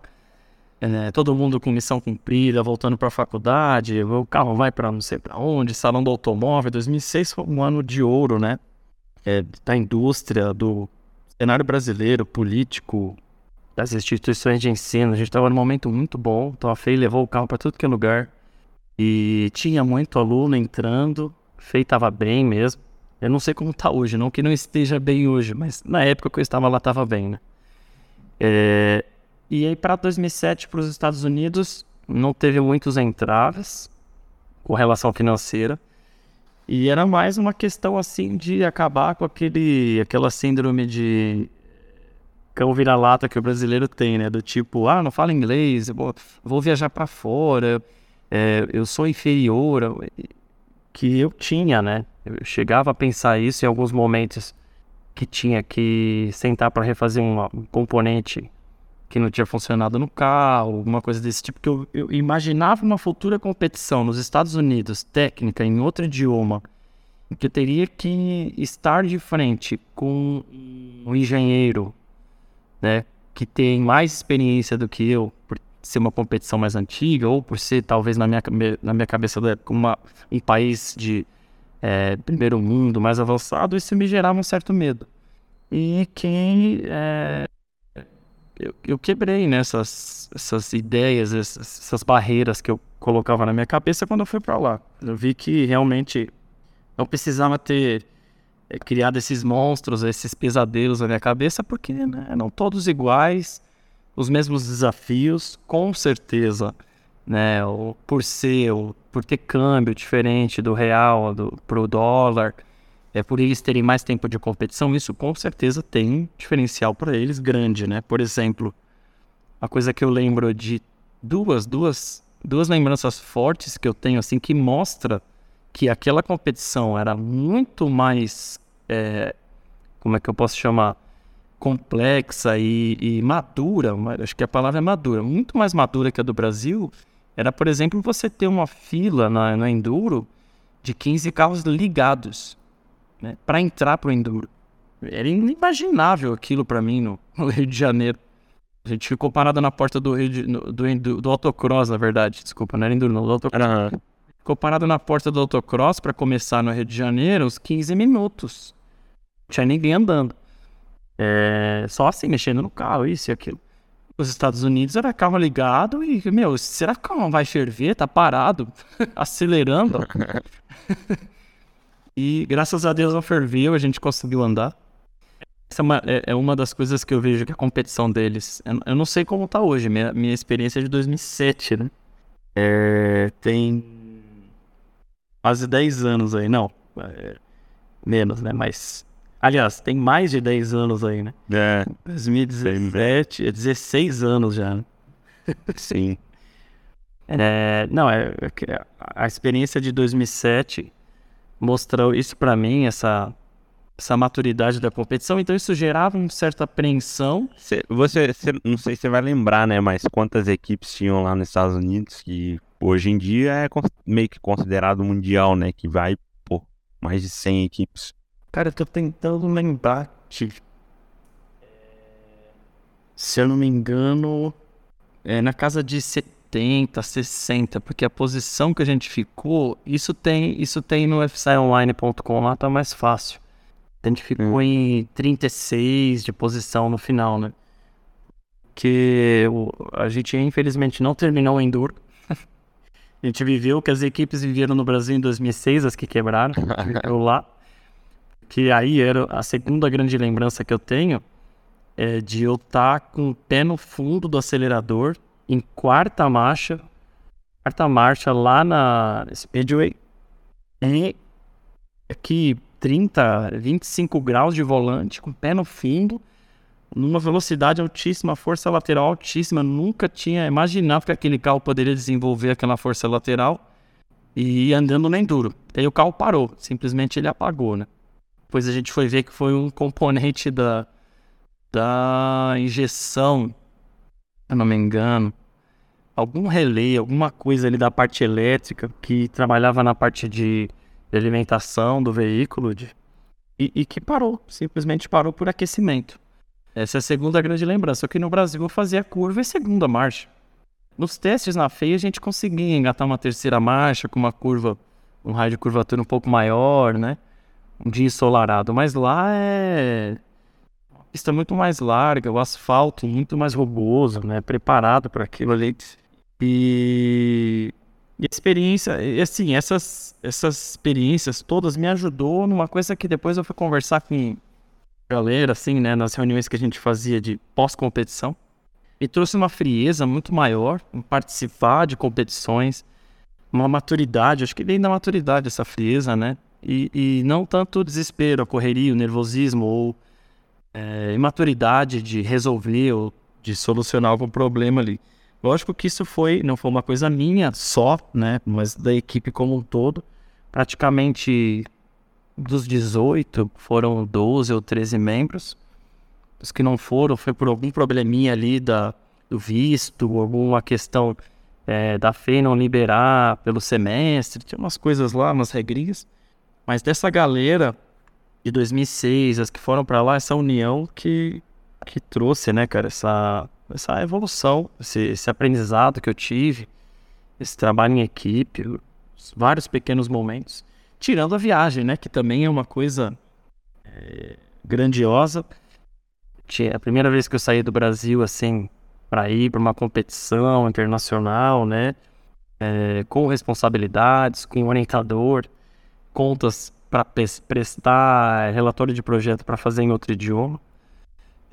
é, todo mundo com missão cumprida, voltando para a faculdade, o carro vai para não sei para onde, salão do automóvel. 2006 foi um ano de ouro, né? É, da indústria, do cenário brasileiro, político, das instituições de ensino. A gente estava num momento muito bom, então a FEI levou o carro para tudo que é lugar. E tinha muito aluno entrando, a FEI estava bem mesmo. Eu não sei como está hoje, não que não esteja bem hoje, mas na época que eu estava lá estava bem, né? É, e aí, para 2007, para os Estados Unidos, não teve muitos entraves com relação financeira. E era mais uma questão assim de acabar com aquele, aquela síndrome de cão vira-lata que o brasileiro tem, né? Do tipo, ah, não fala inglês, vou viajar para fora, é, eu sou inferior. Que eu tinha, né? Eu chegava a pensar isso em alguns momentos que tinha que sentar para refazer um, um componente que não tinha funcionado no carro, alguma coisa desse tipo, que eu, eu, imaginava uma futura competição nos Estados Unidos, técnica, em outro idioma, que eu teria que estar de frente com um engenheiro, né, que tem mais experiência do que eu, por ser uma competição mais antiga, ou por ser, talvez, na minha, na minha cabeça uma, um país de é, primeiro mundo mais avançado, isso me gerava um certo medo. E quem é, eu, eu quebrei nessas né, essas ideias, essas, essas, barreiras que eu colocava na minha cabeça quando eu fui para lá. Eu vi que realmente não precisava ter criado esses monstros, esses pesadelos na minha cabeça, porque né, eram todos iguais, os mesmos desafios, com certeza, né? Ou por ser, ou por ter câmbio diferente do real do, pro dólar é por eles terem mais tempo de competição, isso com certeza tem um diferencial para eles grande, né? Por exemplo, a coisa que eu lembro de duas, duas, duas lembranças fortes que eu tenho assim que mostra que aquela competição era muito mais, é, como é que eu posso chamar, complexa e, e madura. Acho que a palavra é madura, muito mais madura que a do Brasil. Era, por exemplo, você ter uma fila na, na Enduro de 15 carros ligados né, para entrar pro Enduro. Era inimaginável aquilo para mim no, no, Rio de Janeiro. A gente ficou parado na porta do Rio de, no, do, do, do, autocross, na verdade. Desculpa, não era Enduro, não, do autocross. Ficou parado na porta do autocross para começar no Rio de Janeiro uns 15 minutos. Tinha ninguém andando. É, só assim, mexendo no carro, isso e aquilo. Os Estados Unidos era carro ligado e, meu, será que o carro vai ferver? Tá parado, acelerando. E graças a Deus não ferveu, a gente conseguiu andar. Essa é uma, é, é uma das coisas que eu vejo que a competição deles. Eu, eu não sei como tá hoje, minha, minha experiência é de 2007, né? É, tem quase 10 anos aí, não. É, menos, né? Mas. Aliás, tem mais de 10 anos aí, né? É. 2017, é 16 anos já. Né? Sim. É, não, é, é a experiência de 2007 mostrou isso para mim, essa, essa maturidade da competição, então isso gerava uma certa apreensão. Cê, você, cê, não sei se você vai lembrar, né, mas quantas equipes tinham lá nos Estados Unidos que hoje em dia é meio que considerado mundial, né, que vai por mais de 100 equipes. Cara, eu tô tentando lembrar que, se eu não me engano, é na casa de 70, 60, porque a posição que a gente ficou, isso tem, isso tem no fsionline.com lá, tá mais fácil. A gente ficou hum. em 36 de posição no final, né? Que o, a gente infelizmente não terminou o Enduro. a gente viveu o que as equipes viveram no Brasil em 2006, as que quebraram, eu lá. Que aí era a segunda grande lembrança que eu tenho é de eu estar tá com o pé no fundo do acelerador em quarta marcha, quarta marcha lá na Speedway, e aqui 30, 25 graus de volante, com o pé no fundo, numa velocidade altíssima, força lateral altíssima. Nunca tinha imaginado que aquele carro poderia desenvolver aquela força lateral e andando no enduro. Aí o carro parou, simplesmente ele apagou, né? Depois a gente foi ver que foi um componente da, da injeção, se eu não me engano, algum relé, alguma coisa ali da parte elétrica que trabalhava na parte de, alimentação do veículo de, e, e, que parou, simplesmente parou por aquecimento. Essa é a segunda grande lembrança. Aqui no Brasil eu fazia curva e segunda marcha. Nos testes na FEI a gente conseguia engatar uma terceira marcha com uma curva, um raio de curvatura um pouco maior, né? Um dia ensolarado. Mas lá é uma pista muito mais larga, o asfalto muito mais rugoso, né? Preparado para aquilo ali. E, e experiência, assim, essas, essas experiências todas me ajudou numa coisa que depois eu fui conversar com galera, assim, né, nas reuniões que a gente fazia de pós-competição. Me trouxe uma frieza muito maior em participar de competições, uma maturidade, acho que vem da maturidade essa frieza, né? E, e não tanto o desespero, a correria, o nervosismo ou é, imaturidade de resolver ou de solucionar algum problema ali. Lógico que isso foi, não foi uma coisa minha só, né? Mas da equipe como um todo. Praticamente dos 18 foram 12 ou 13 membros. Os que não foram foi por algum probleminha ali da, do visto, alguma questão é, da FEI não liberar pelo semestre, tinha umas coisas lá, umas regrinhas. Mas dessa galera de 2006, as que foram para lá, essa união que, que trouxe, né, cara, essa essa evolução, esse, esse aprendizado que eu tive, esse trabalho em equipe, vários pequenos momentos, tirando a viagem, né? Que também é uma coisa é, grandiosa. A primeira vez que eu saí do Brasil, assim, para ir para uma competição internacional, né? É, com responsabilidades, com orientador, contas para prestar, relatório de projeto para fazer em outro idioma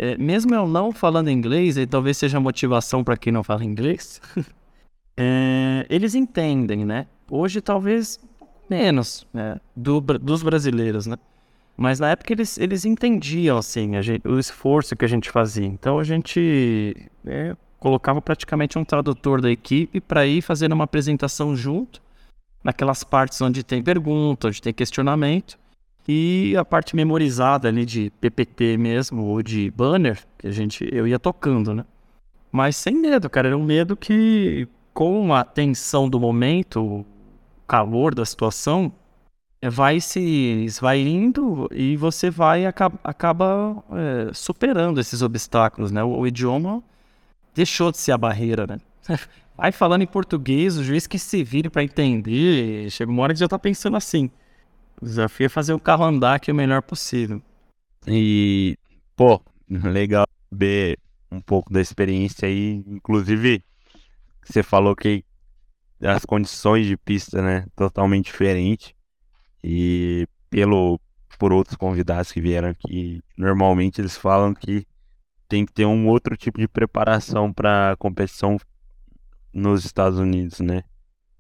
é, mesmo eu não falando inglês, e talvez seja motivação para quem não fala inglês, é, eles entendem, né? Hoje talvez menos né? Do, dos brasileiros, né? Mas na época eles, eles entendiam, assim, gente, o esforço que a gente fazia. Então a gente é, colocava praticamente um tradutor da equipe para ir fazendo uma apresentação junto, naquelas partes onde tem pergunta, onde tem questionamento. E a parte memorizada ali de PPT mesmo, ou de banner, que a gente, eu ia tocando, né? Mas sem medo, cara. Era um medo que, com a tensão do momento, o calor da situação, vai se vai indo e você vai acaba, acaba é, superando esses obstáculos, né? O, o, idioma deixou de ser a barreira, né? Vai falando em português, o juiz que se vire para entender, chega uma hora que já tá pensando assim. O desafio é fazer o carro andar aqui o melhor possível. E, pô, legal ver um pouco da experiência aí. Inclusive, você falou que as condições de pista, né, totalmente diferente. E pelo por outros convidados que vieram aqui, normalmente eles falam que tem que ter um outro tipo de preparação para competição nos Estados Unidos, né?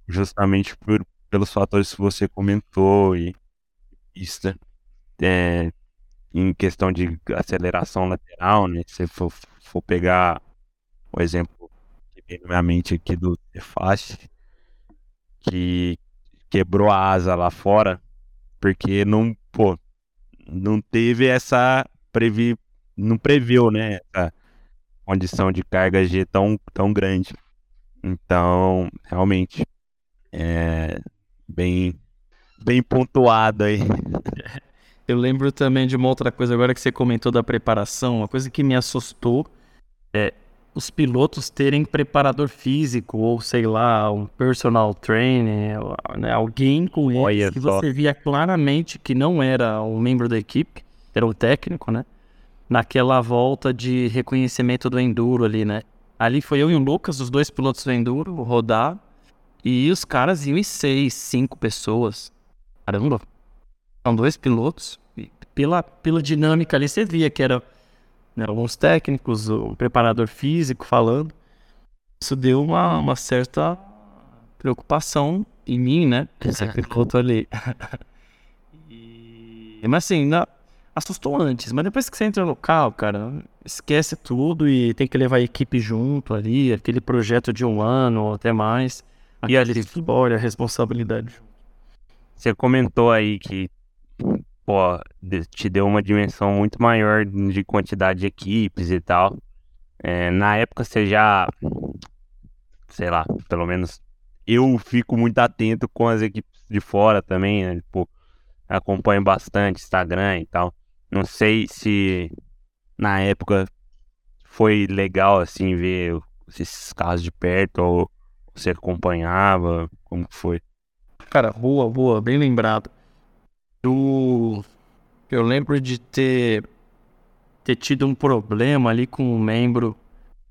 Justamente por, pelos fatores que você comentou e isso, é, em questão de aceleração lateral, né? Se for, for pegar o exemplo que vem na minha mente aqui do Cefast, que quebrou a asa lá fora, porque não, pô, não teve essa previ, não previu, né, essa condição de carga G tão, tão grande. Então, realmente, é bem, bem pontuado aí. Eu lembro também de uma outra coisa agora que você comentou da preparação, uma coisa que me assustou é os pilotos terem preparador físico ou sei lá, um personal trainer, né, alguém com eles Olha que só. você via claramente que não era um membro da equipe, era um técnico, né? Naquela volta de reconhecimento do enduro ali, né? Ali foi eu e o Lucas, os dois pilotos do enduro, rodar e os caras iam em seis, cinco pessoas. Caramba, são dois pilotos. E pela, pela dinâmica ali, você via que era né, alguns técnicos, o preparador físico falando. Isso deu uma, uma certa preocupação em mim, né? Esse piloto ali. e... Mas assim, não, assustou antes. Mas depois que você entra no carro, cara, esquece tudo e tem que levar a equipe junto ali, aquele projeto de um ano ou até mais. E ali, olha, a responsabilidade. Você comentou aí que pô, te deu uma dimensão muito maior de quantidade de equipes e tal. É, na época você já, sei lá, pelo menos eu fico muito atento com as equipes de fora também, né? Tipo, acompanho bastante Instagram e tal. Não sei se na época foi legal assim ver esses carros de perto ou você acompanhava, como foi? Cara, boa, boa, bem lembrado. Eu, eu lembro de ter, ter tido um problema ali com um membro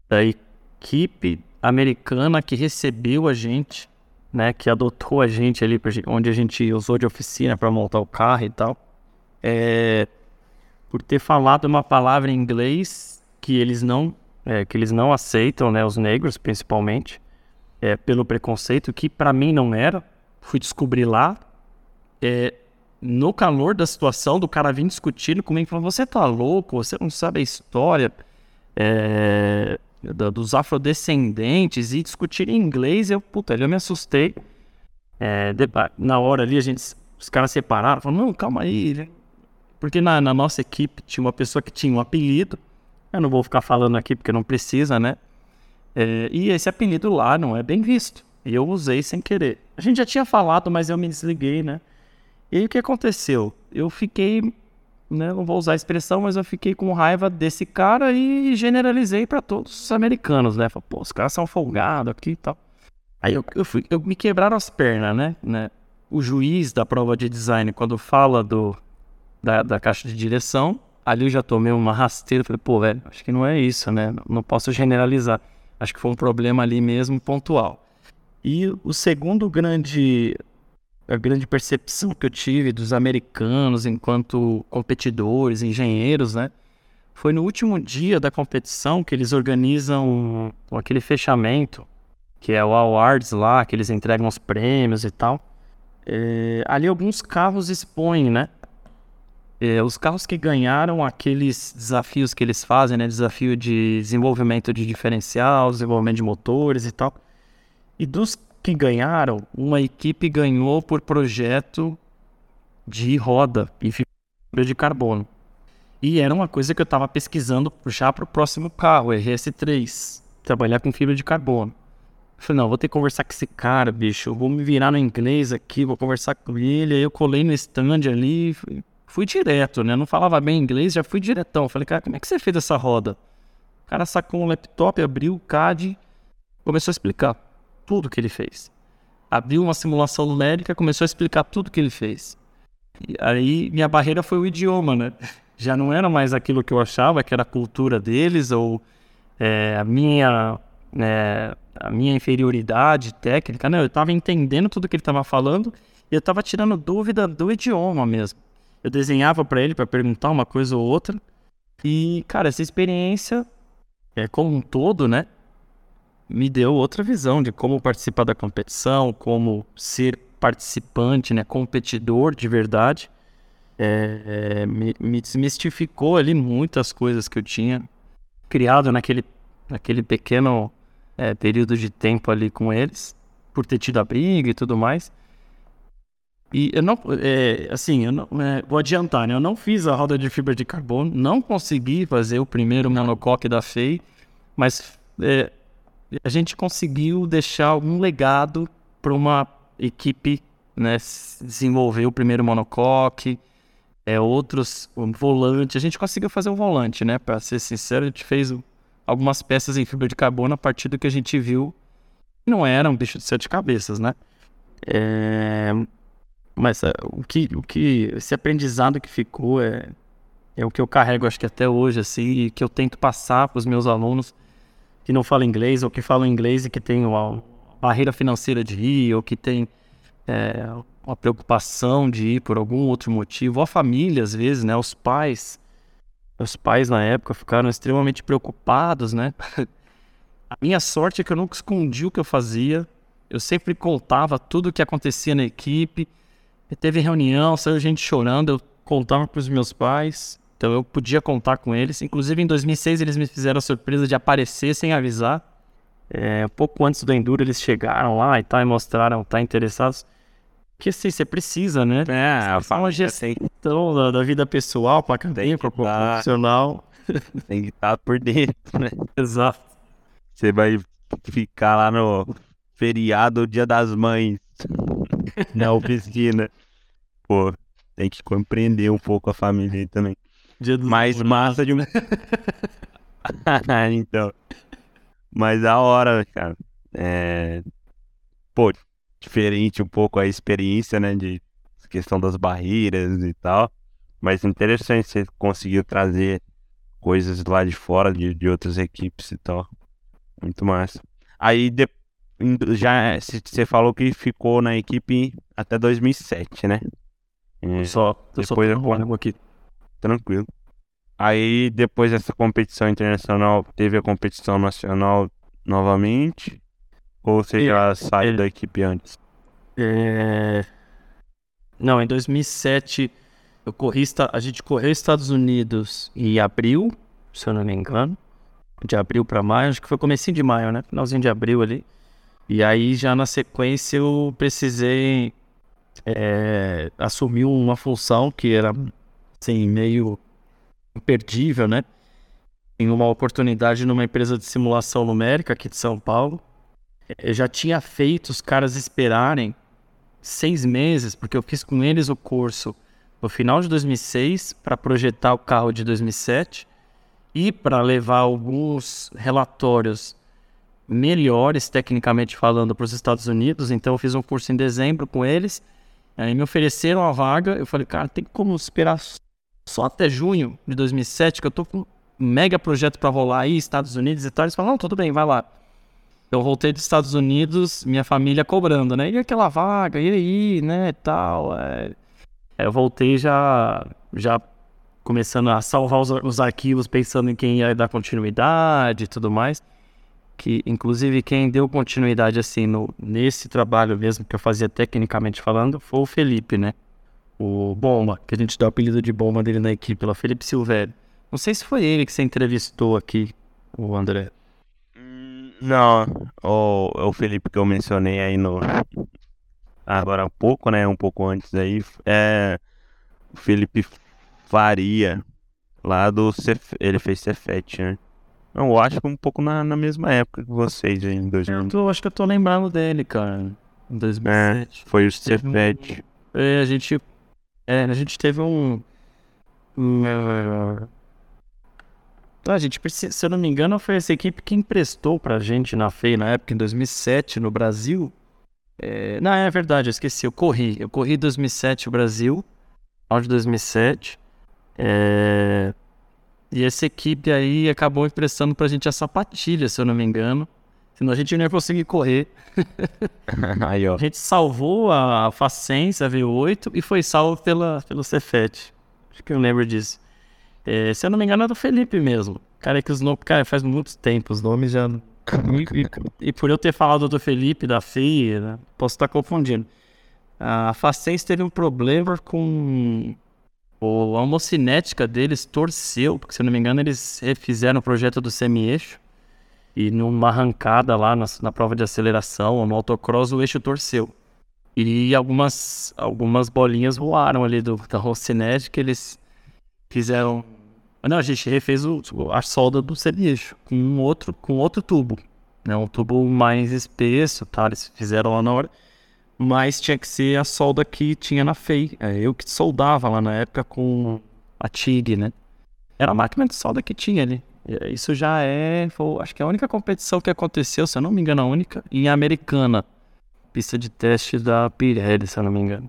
da equipe americana que recebeu a gente, né, que adotou a gente ali, onde a gente usou de oficina para montar o carro e tal, é, por ter falado uma palavra em inglês que eles não, é, que eles não aceitam, né, os negros principalmente, é, pelo preconceito que para mim não era. Fui descobrir lá. É, no calor da situação, do cara vir discutindo comigo, falando, você tá louco, você não sabe a história é, dos afrodescendentes e discutir em inglês, eu, puta, eu me assustei. É, na hora ali, a gente, os caras separaram, falaram, não, calma aí. Porque na, na, nossa equipe tinha uma pessoa que tinha um apelido, eu não vou ficar falando aqui porque não precisa, né? É, e esse apelido lá não é bem visto. E eu usei sem querer. A gente já tinha falado, mas eu me desliguei, né? E aí o que aconteceu? Eu fiquei, né, não vou usar a expressão, mas eu fiquei com raiva desse cara e generalizei para todos os americanos, né? Falei, pô, os caras são folgados aqui e tal. Aí eu, eu, fui, eu me quebraram as pernas, né? né? O juiz da prova de design, quando fala do, da, da caixa de direção, ali eu já tomei uma rasteira. Falei, pô, velho, acho que não é isso, né? Não posso generalizar. Acho que foi um problema ali mesmo pontual. E o segundo grande a grande percepção que eu tive dos americanos enquanto competidores, engenheiros, né? Foi no último dia da competição que eles organizam aquele fechamento, que é o awards lá, que eles entregam os prêmios e tal. É, ali alguns carros expõem, né? É, os carros que ganharam aqueles desafios que eles fazem, né? Desafio de desenvolvimento de diferencial, desenvolvimento de motores e tal. E dos que ganharam, uma equipe ganhou por projeto de roda e fibra de carbono. E era uma coisa que eu estava pesquisando já para o próximo carro, RS3, trabalhar com fibra de carbono. Eu falei, não, vou ter que conversar com esse cara, bicho. Eu vou me virar no inglês aqui, vou conversar com ele. Aí eu colei no stand ali, fui, direto, né? Não falava bem inglês, já fui diretão. Falei, cara, como é que você fez essa roda? O cara sacou um laptop, abriu o CAD, começou a explicar tudo que ele fez. Abriu uma simulação numérica, começou a explicar tudo que ele fez. E aí minha barreira foi o idioma, né? Já não era mais aquilo que eu achava que era a cultura deles ou é, a minha é, a minha inferioridade técnica, né? Eu estava entendendo tudo que ele estava falando e eu estava tirando dúvida do idioma mesmo. Eu desenhava para ele para perguntar uma coisa ou outra e, cara, essa experiência, é, como um todo, né? me deu outra visão de como participar da competição, como ser participante, né, competidor de verdade. É, é, me, me desmistificou ali muitas coisas que eu tinha criado naquele, naquele pequeno é, período de tempo ali com eles, por ter tido a briga e tudo mais. E eu não, é, assim, eu não, é, vou adiantar, né? Eu não fiz a roda de fibra de carbono, não consegui fazer o primeiro monocoque da FEI, mas é, a gente conseguiu deixar um legado para uma equipe né, desenvolver o primeiro monocoque, é, outros, um volante. A gente conseguiu fazer um volante, né? Para ser sincero, a gente fez algumas peças em fibra de carbono a partir do que a gente viu. Não era um bicho de sete cabeças, né? É, mas é, o, que, o que. Esse aprendizado que ficou é, é o que eu carrego, acho que até hoje, assim, e que eu tento passar para os meus alunos que não falam inglês ou que falam inglês e que tem uma barreira financeira de ir ou que tem é, uma preocupação de ir por algum outro motivo, ou a família, às vezes, né? Os pais. Os pais na época ficaram extremamente preocupados, né? a minha sorte é que eu nunca escondi o que eu fazia. Eu sempre contava tudo o que acontecia na equipe. Teve reunião, saiu gente chorando, eu contava para os meus pais. Então eu podia contar com eles. Inclusive em 2006 eles me fizeram a surpresa de aparecer sem avisar. É, um pouco antes do Enduro eles chegaram lá e tal e mostraram estar tá interessados. Que assim, você precisa, né? É, fala gestão da, da vida pessoal para acadêmica, para profissional. Tem que estar por dentro, né? Exato. Você vai ficar lá no feriado, dia das mães, na oficina. Pô, tem que compreender um pouco a família aí também. Dia dos Mais massa de um. então. Mas a hora, cara. É. Pô, diferente um pouco a experiência, né, de questão das barreiras e tal. Mas interessante você conseguiu trazer coisas lá de fora, de, de outras equipes e tal. Muito massa. Aí de, já você falou que ficou na equipe até 2007, né? É, só, depois eu só aqui. Tranquilo. Aí depois dessa competição internacional, teve a competição nacional novamente. Ou você já saiu da equipe antes? É... Não, em 2007 eu corri, a gente correu Estados Unidos em abril, se eu não me engano. De abril para maio, acho que foi comecinho de maio, né? Finalzinho de abril ali. E aí já na sequência eu precisei é, assumir uma função que era assim, meio imperdível, né? Em uma oportunidade numa empresa de simulação numérica aqui de São Paulo. Eu já tinha feito os caras esperarem seis meses, porque eu fiz com eles o curso no final de 2006 para projetar o carro de 2007 e para levar alguns relatórios melhores, tecnicamente falando, para os Estados Unidos. Então, eu fiz um curso em dezembro com eles. Aí me ofereceram a vaga. Eu falei, cara, tem como esperar só até junho de 2007, que eu tô com um mega projeto para rolar aí, Estados Unidos e tal. Eles falaram, não, tudo bem, vai lá. Eu voltei dos Estados Unidos, minha família cobrando, né? E aquela vaga, e aí, né, tal. É... Eu voltei já, já começando a salvar os, os arquivos, pensando em quem ia dar continuidade e tudo mais. Que, inclusive, quem deu continuidade, assim, no, nesse trabalho mesmo que eu fazia tecnicamente falando, foi o Felipe, né? O Bomba, que a gente dá o apelido de Bomba dele na equipe, pela Felipe Silvério. Não sei se foi ele que você entrevistou aqui, o André. Não, o, o Felipe que eu mencionei aí no. Agora há pouco, né? Um pouco antes aí. É. O Felipe Faria. Lá do. Cef... Ele fez Cefet, né? Eu acho que um pouco na, na mesma época que vocês aí, em 2000. Eu tô, acho que eu tô lembrando dele, cara. Em 2007. É, foi o Cefet. Um... É, a gente. É, a gente teve um. um a gente se eu não me engano, foi essa equipe que emprestou pra gente na FEI na época, em 2007, no Brasil. É, não, é verdade, eu esqueci, eu corri. Eu corri em 2007 no Brasil, final de 2007. É, e essa equipe aí acabou emprestando pra gente a sapatilha, se eu não me engano. Senão a gente não ia conseguir correr. aí, ó. A gente salvou a Facens, a V8, e foi salvo pela, pelo Cefet. Acho que eu lembro disso. É, se eu não me engano, é do Felipe mesmo. Cara, é que os nomes. Cara, faz muito tempo, os nomes já E, e, e, por eu ter falado do Felipe, da FIA, né? posso estar confundindo. A Facens teve um problema com a homocinética deles torceu, porque se eu não me engano eles refizeram o projeto do semi-eixo e numa arrancada lá na, na prova de aceleração, no autocross, o eixo torceu. E algumas, algumas bolinhas voaram ali do, da homocinética, eles fizeram... Não, a gente refez o, a solda do semi-eixo com um outro, com outro tubo, né? Um tubo mais espesso, tá? Eles fizeram lá na hora mas tinha que ser a solda que tinha na FEI. É, eu que soldava lá na época com a TIG, né? Era a máquina de solda que tinha ali. Isso já é, foi, acho que é a única competição que aconteceu, se eu não me engano, a única, em Americana. Pista de teste da Pirelli, se eu não me engano.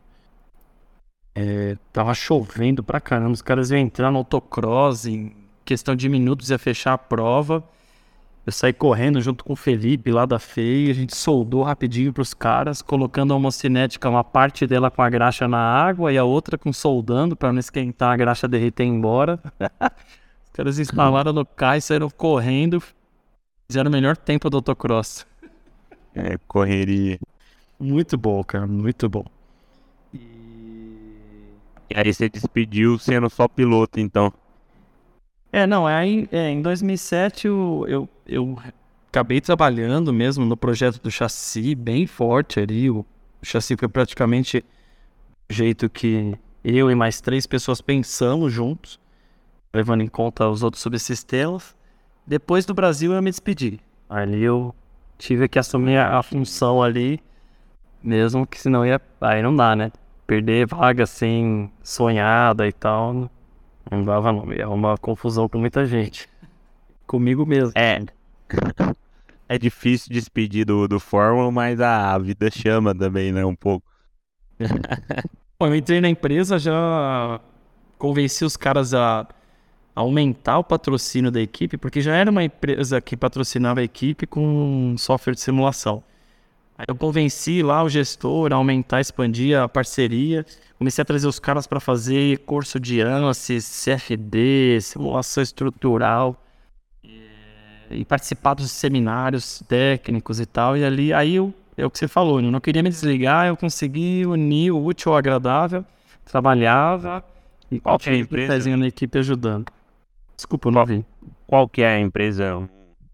É, tava chovendo pra caramba, os caras iam entrar no autocross, em questão de minutos ia fechar a prova. Eu saí correndo junto com o Felipe lá da FEI, a gente soldou rapidinho pros caras, colocando a homocinética, uma parte dela com a graxa na água e a outra com soldando para não esquentar a graxa derreter e embora. Os caras instalaram no cais, saíram correndo, fizeram o melhor tempo do autocross. É, correria. Muito bom, cara, muito bom. E... e aí você despediu sendo só piloto, então. É, não, aí é, em 2007 eu, eu, eu acabei trabalhando mesmo no projeto do chassi, bem forte ali. O chassi foi praticamente o jeito que eu e mais três pessoas pensamos juntos, levando em conta os outros subsistemas. Depois do Brasil eu me despedi. Ali eu tive que assumir a, a função ali, mesmo que senão ia. Aí não dá, né? Perder vaga assim, sonhada e tal. Não dava não, é uma confusão com muita gente. Comigo mesmo. É. É difícil despedir do, do Fórmula, mas a vida chama também, né? Um pouco. Bom, eu entrei na empresa, já convenci os caras a aumentar o patrocínio da equipe, porque já era uma empresa que patrocinava a equipe com software de simulação. Aí eu convenci lá o gestor a aumentar, expandir a parceria. Comecei a trazer os caras para fazer curso de ANSYS, CFD, simulação estrutural e participar dos seminários técnicos e tal. E ali, aí eu, é o que você falou, eu não queria me desligar, eu consegui unir o útil ao agradável, trabalhava e qual que é a empresa? na equipe ajudando. Desculpa, eu não vi. Qual que é a empresa?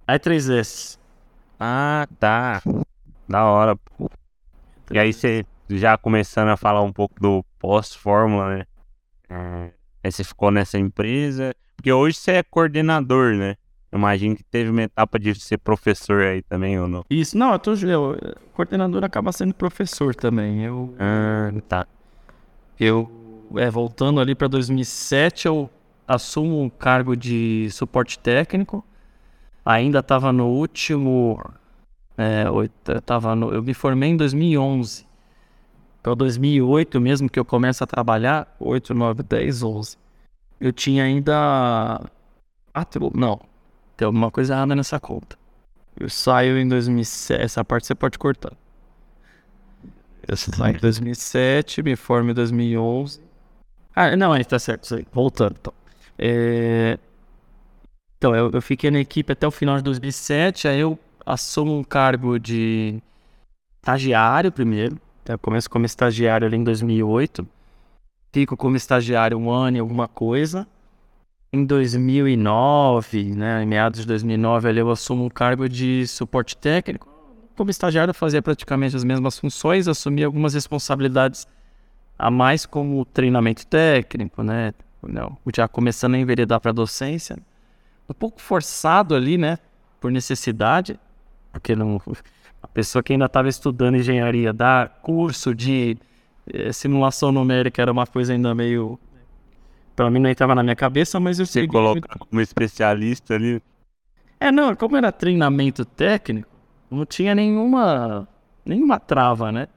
A 3S. Ah, tá. Da hora. E aí você já começando a falar um pouco do pós-fórmula, né? É, aí você ficou nessa empresa. Porque hoje você é coordenador, né? Imagino que teve uma etapa de ser professor aí também, ou não? Isso, não, eu tô. Eu, coordenador acaba sendo professor também. Eu. Ah, tá. Eu. É, voltando ali para 2007, eu assumo um cargo de suporte técnico. Ainda estava no último é, eu, tava no, eu me formei em 2011. Então, 2008 mesmo que eu começo a trabalhar, 8, 9, 10, 11. Eu tinha ainda. Quatro. Não. Tem alguma coisa errada nessa conta. Eu saio em 2007. Essa parte você pode cortar. Eu saio em 2007, me formo em 2011. Ah, não, aí tá certo. Voltando, então. É... Então, eu, eu fiquei na equipe até o final de 2007. Aí eu assumo um cargo de estagiário primeiro. Eu começo como estagiário ali em 2008. Fico como estagiário um ano e alguma coisa. Em 2009, né, em meados de 2009, ali eu assumo um cargo de suporte técnico. Como estagiário, eu fazia praticamente as mesmas funções, assumia algumas responsabilidades a mais como treinamento técnico, né? Não, já começando a enveredar para docência. Um pouco forçado ali, né? Por necessidade porque não, a pessoa que ainda estava estudando engenharia, dar curso de eh, simulação numérica era uma coisa ainda meio. Para mim não entrava na minha cabeça, mas eu sei. Você coloca como especialista ali. É, não, como era treinamento técnico, não tinha nenhuma, nenhuma trava, né?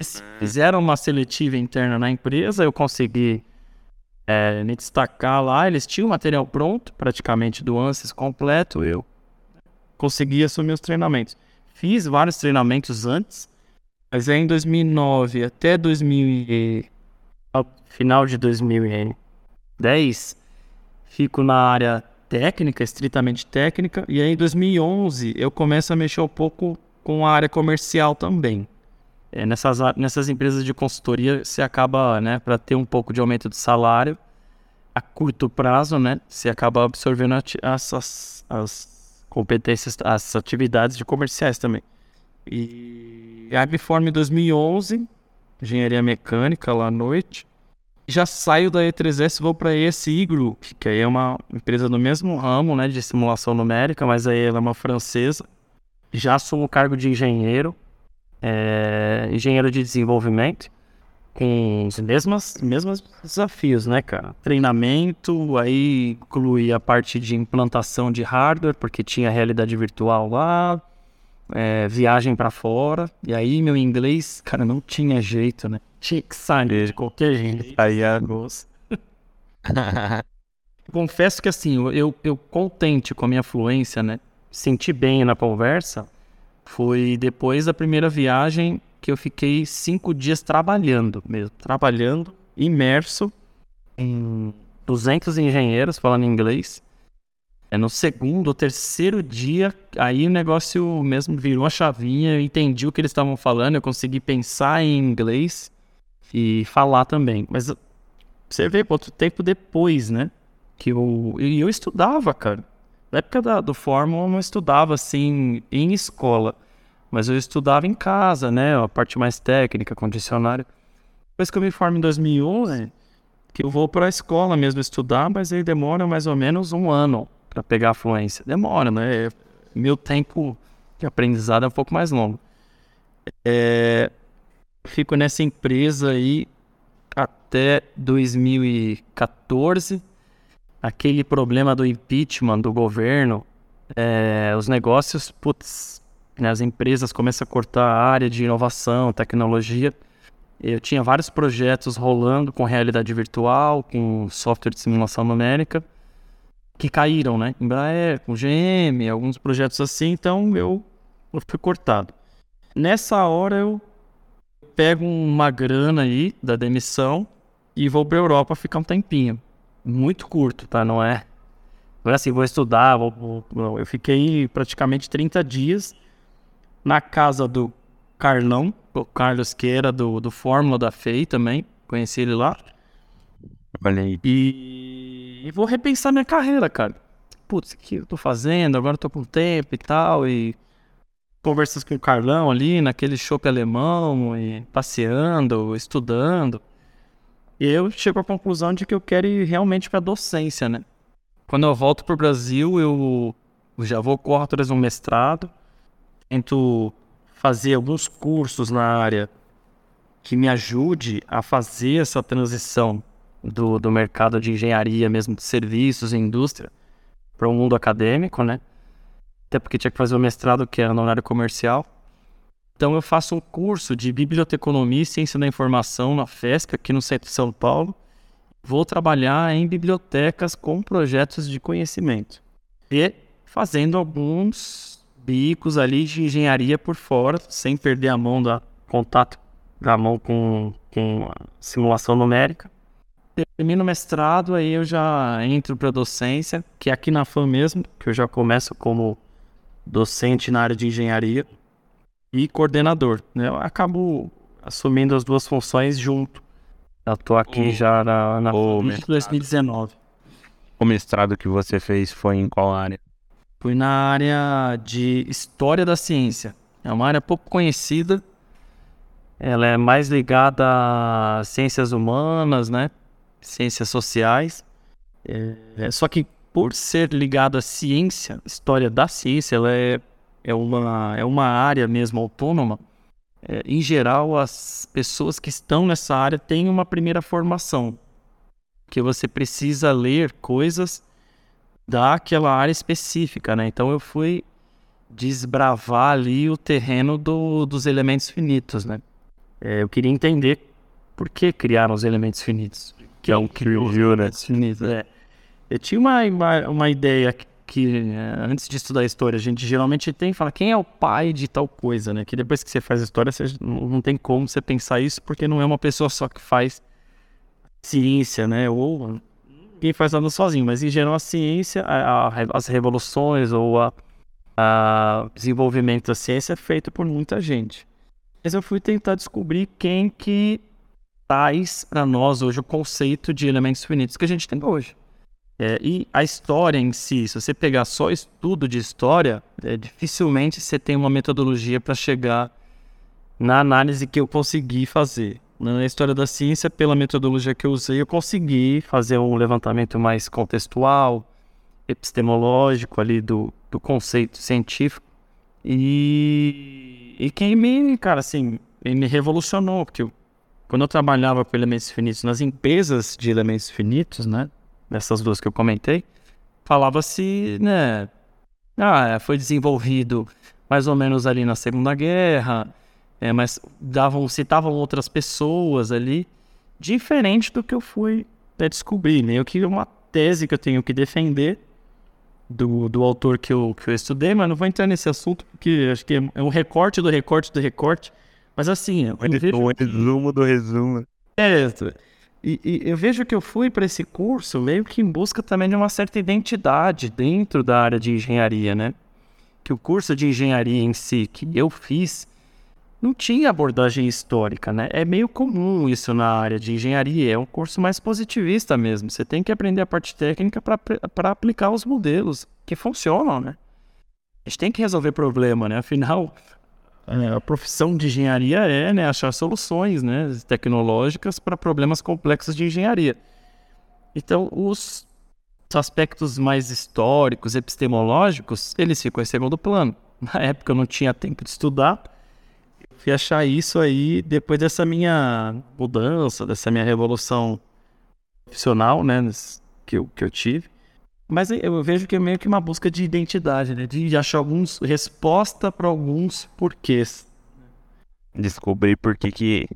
É. Fizeram uma seletiva interna na empresa, eu consegui é, me destacar lá. Eles tinham o material pronto, praticamente do ANSYS completo. Eu consegui assumir os treinamentos. Fiz vários treinamentos antes, mas aí em 2009 até 2000 ao final de 2010 fico na área técnica, estritamente técnica, e aí em 2011 eu começo a mexer um pouco com a área comercial também. É, nessas, nessas empresas de consultoria, você acaba, né, para ter um pouco de aumento de salário, a curto prazo, né, você acaba absorvendo as, as, as competências, as atividades de comerciais também. E aí me formo em 2011, engenharia mecânica lá à noite. Já saio da E3S e vou para a ESI Group, que aí é uma empresa do mesmo ramo, né, de simulação numérica, mas aí ela é uma francesa. Já assumo o cargo de engenheiro, é, engenheiro de desenvolvimento, com os mesmos, mesmos desafios, né, cara? Treinamento, aí inclui a parte de implantação de hardware, porque tinha realidade virtual lá, é, viagem para fora, e aí meu inglês, cara, não tinha jeito, né? Tinha que sair de qualquer jeito. Aí é gosto. Confesso que assim, eu, eu contente com a minha fluência, né? Senti bem na conversa. Foi depois da primeira viagem que eu fiquei cinco dias trabalhando mesmo. Trabalhando, imerso em 200 engenheiros falando inglês. É no segundo ou terceiro dia, aí o negócio mesmo virou a chavinha, eu entendi o que eles estavam falando, eu consegui pensar em inglês e falar também. Mas você vê, outro tempo depois, né? Que eu, e eu estudava, cara. Na época da, do Fórmula, eu não estudava assim em escola, mas eu estudava em casa, né? A parte mais técnica, condicionário. Depois que eu me formo em 2011, que eu vou para a escola mesmo estudar, mas aí demora mais ou menos um ano para pegar a fluência. Demora, né? Meu tempo de aprendizado é um pouco mais longo. É, fico nessa empresa aí até 2014. Aquele problema do impeachment do governo, é, os negócios, putz, né, as empresas começam a cortar a área de inovação, tecnologia. Eu tinha vários projetos rolando com realidade virtual, com software de simulação numérica que caíram, né? Embraer, com GM, alguns projetos assim, então eu, eu fui cortado. Nessa hora eu pego uma grana aí da demissão e vou para Europa ficar um tempinho. Muito curto, tá? Não é, não é assim, vou estudar, vou, vou. Eu fiquei praticamente 30 dias na casa do Carlão, o Carlos que era do, do Fórmula da FEI também, conheci ele lá. Olha aí. E, e vou repensar minha carreira, cara. Putz, o que eu tô fazendo? Agora eu tô com tempo e tal. E conversas com o Carlão ali, naquele shopping alemão, e passeando, estudando. E eu chego à conclusão de que eu quero ir realmente pra docência, né? Quando eu volto pro Brasil, eu já vou correr atrás de um mestrado. Tento fazer alguns cursos na área que me ajude a fazer essa transição do, do mercado de engenharia mesmo, de serviços e indústria, para o mundo acadêmico, né? Até porque tinha que fazer o mestrado que era na área comercial. Então eu faço um curso de biblioteconomia e ciência da informação na FESC, aqui no centro de São Paulo. Vou trabalhar em bibliotecas com projetos de conhecimento. E fazendo alguns bicos ali de engenharia por fora, sem perder a mão da contato da mão com, com simulação numérica termino o mestrado, aí eu já entro para docência, que é aqui na FAM mesmo, que eu já começo como docente na área de engenharia e coordenador. Né? Eu acabo assumindo as duas funções junto. Eu tô aqui o, já na, na o FAM desde 2019. O mestrado que você fez foi em qual área? Fui na área de História da Ciência. É uma área pouco conhecida. Ela é mais ligada a ciências humanas, né? ciências sociais. É, só que por ser ligado à ciência, história da ciência, ela é, é, uma, é uma área mesmo autônoma. É, em geral, as pessoas que estão nessa área têm uma primeira formação, que você precisa ler coisas daquela área específica, né? Então eu fui desbravar ali o terreno do, dos elementos finitos, né? É, eu queria entender por que criaram os elementos finitos que é um criou, né? É. Eu tinha uma, uma, uma ideia que é, antes de estudar história, a gente geralmente tem fala quem é o pai de tal coisa, né? Que depois que você faz história, você não tem como você pensar isso, porque não é uma pessoa só que faz ciência, né? Ou ninguém faz nada sozinho, mas em geral a ciência, a, a, as revoluções ou o desenvolvimento da ciência é feito por muita gente. Mas eu fui tentar descobrir quem que traz para nós hoje o conceito de elementos finitos que a gente tem hoje. É, e a história em si, se você pegar só estudo de história, é, dificilmente você tem uma metodologia para chegar na análise que eu consegui fazer. Na história da ciência, pela metodologia que eu usei, eu consegui fazer um levantamento mais contextual, epistemológico ali do, do conceito científico. E, e quem me, cara, assim, me revolucionou, porque eu, quando eu trabalhava com elementos finitos nas empresas de elementos finitos, né, dessas duas que eu comentei, falava-se, né, ah, foi desenvolvido mais ou menos ali na Segunda Guerra, é, mas davam, citavam outras pessoas ali, diferente do que eu fui né, descobrir? Eu que uma tese que eu tenho que defender do, do autor que eu, que eu estudei, mas não vou entrar nesse assunto porque acho que é um recorte do recorte do recorte. Mas assim, eu vejo um resumo do resumo. É, e, e, eu vejo que eu fui para esse curso meio que em busca também de uma certa identidade dentro da área de engenharia, né? Que o curso de engenharia em si que eu fiz não tinha abordagem histórica, né? É meio comum isso na área de engenharia, é um curso mais positivista mesmo. Você tem que aprender a parte técnica para aplicar os modelos que funcionam, né? A gente tem que resolver problema, né? Afinal, é, a profissão de engenharia é né, achar soluções né, tecnológicas para problemas complexos de engenharia. Então, os aspectos mais históricos, epistemológicos, eles ficam em segundo plano. Na época eu não tinha tempo de estudar, fui achar isso aí depois dessa minha mudança, dessa minha revolução profissional né, que, eu, que eu tive. Mas eu vejo que é meio que uma busca de identidade, né? De achar alguns resposta para alguns porquês. Descobrir por que que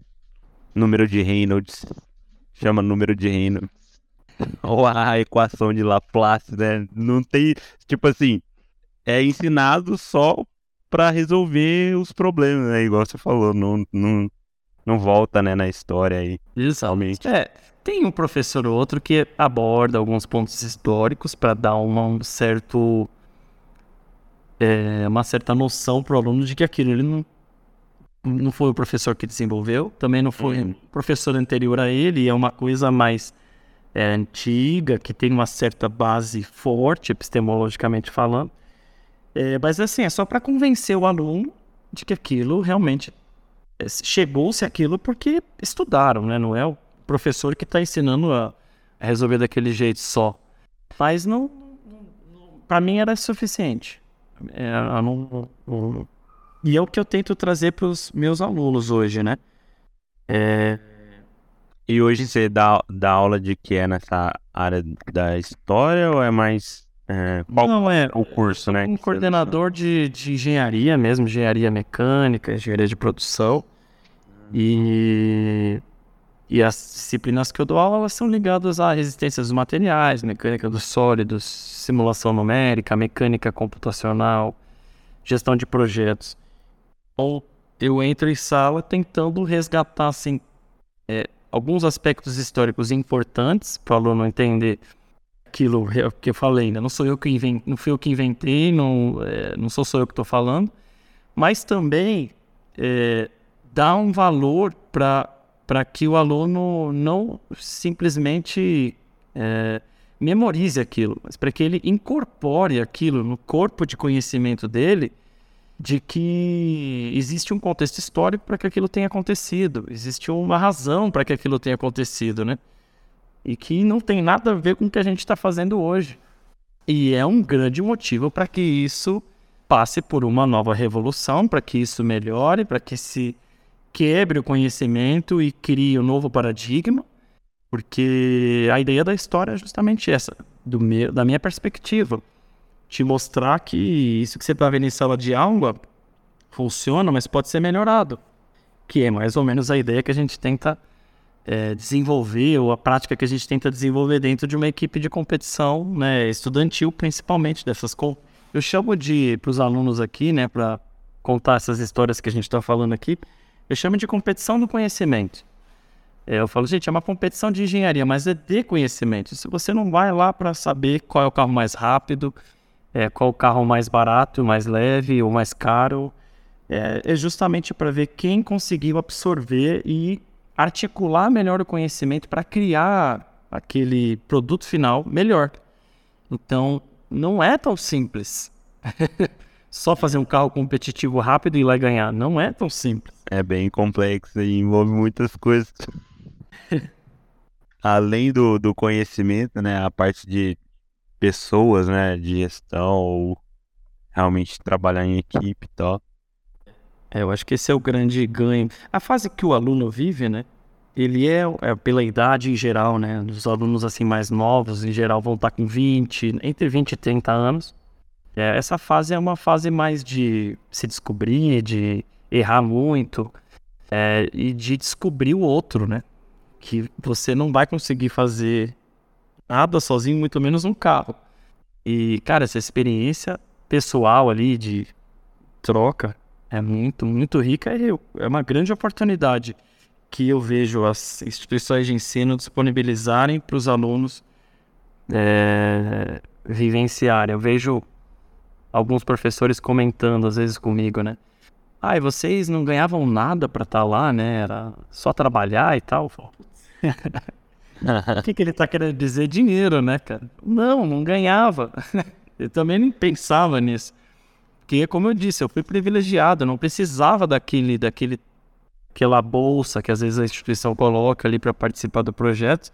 número de Reynolds chama número de Reynolds. Ou a equação de Laplace, né? Não tem, tipo assim, é ensinado só para resolver os problemas, né? Igual você falou, não, não, não volta, né, na história aí. Exatamente. É, tem um professor ou outro que aborda alguns pontos históricos para dar uma, um certo, é, uma certa noção para o aluno de que aquilo ele não, não foi o professor que desenvolveu, também não foi uhum. o professor anterior a ele, é uma coisa mais é, antiga, que tem uma certa base forte, epistemologicamente falando. É, mas assim, é só para convencer o aluno de que aquilo realmente é, chegou-se aquilo porque estudaram, né? Não é o professor que está ensinando a, resolver daquele jeito só. Mas não, para mim era suficiente. É, não, não, e é o que eu tento trazer para os meus alunos hoje, né? É... E hoje você dá, dá aula de que é nessa área da história ou é mais é, qual não, é o curso, né? Um coordenador de, de engenharia mesmo, engenharia mecânica, engenharia de produção. E e as disciplinas que eu dou aula elas são ligadas à resistência dos materiais, mecânica dos sólidos, simulação numérica, mecânica computacional, gestão de projetos. Ou eu entro em sala tentando resgatar assim, é, alguns aspectos históricos importantes para o aluno entender aquilo que eu falei, né? Não sou eu que inventei, não fui eu que inventei, não, é, não sou só eu que estou falando, mas também é, dá um valor para que o aluno não simplesmente é, memorize aquilo, mas para que ele incorpore aquilo no corpo de conhecimento dele, de que existe um contexto histórico para que aquilo tenha acontecido, existe uma razão para que aquilo tenha acontecido, né? E que não tem nada a ver com o que a gente está fazendo hoje. E é um grande motivo para que isso passe por uma nova revolução, para que isso melhore, para que se quebre o conhecimento e crie um novo paradigma, porque a ideia da história é justamente essa, meu, da minha perspectiva. Te mostrar que isso que você está vendo em sala de aula funciona, mas pode ser melhorado. Que é mais ou menos a ideia que a gente tenta é, desenvolver, ou a prática que a gente tenta desenvolver dentro de uma equipe de competição né, estudantil, principalmente dessas. Eu chamo de, para os alunos aqui, né, para contar essas histórias que a gente está falando aqui, eu chamo de competição do conhecimento. É, eu falo, gente, é uma competição de engenharia, mas é de conhecimento. Se você não vai lá para saber qual é o carro mais rápido, é, qual o carro mais barato, mais leve ou mais caro, é, é justamente para ver quem conseguiu absorver e articular melhor o conhecimento para criar aquele produto final melhor. Então, não é tão simples. Só fazer um carro competitivo rápido e ir lá ganhar. Não é tão simples. É bem complexo e envolve muitas coisas. Além do, do conhecimento, né? A parte de pessoas, né? De gestão ou realmente trabalhar em equipe e tal. É, eu acho que esse é o grande ganho. A fase que o aluno vive, né? Ele é, é, pela idade em geral, né? Os alunos assim mais novos, em geral, vão estar com 20, entre 20 e 30 anos. É, essa fase é uma fase mais de se descobrir, de errar muito é, e de descobrir o outro, né? Que você não vai conseguir fazer nada sozinho, muito menos um carro. E, cara, essa experiência pessoal ali de troca é muito, muito rica e é uma grande oportunidade que eu vejo as instituições de ensino disponibilizarem para os alunos é, vivenciarem. Eu vejo alguns professores comentando às vezes comigo, né? Ah, e vocês não ganhavam nada para estar tá lá, né? Era só trabalhar e tal. o que, que ele está querendo dizer? Dinheiro, né, cara? Não, não ganhava. eu também nem pensava nisso. Porque, como eu disse, eu fui privilegiado, não precisava daquele, daquele, aquela bolsa que às vezes a instituição coloca ali para participar do projeto,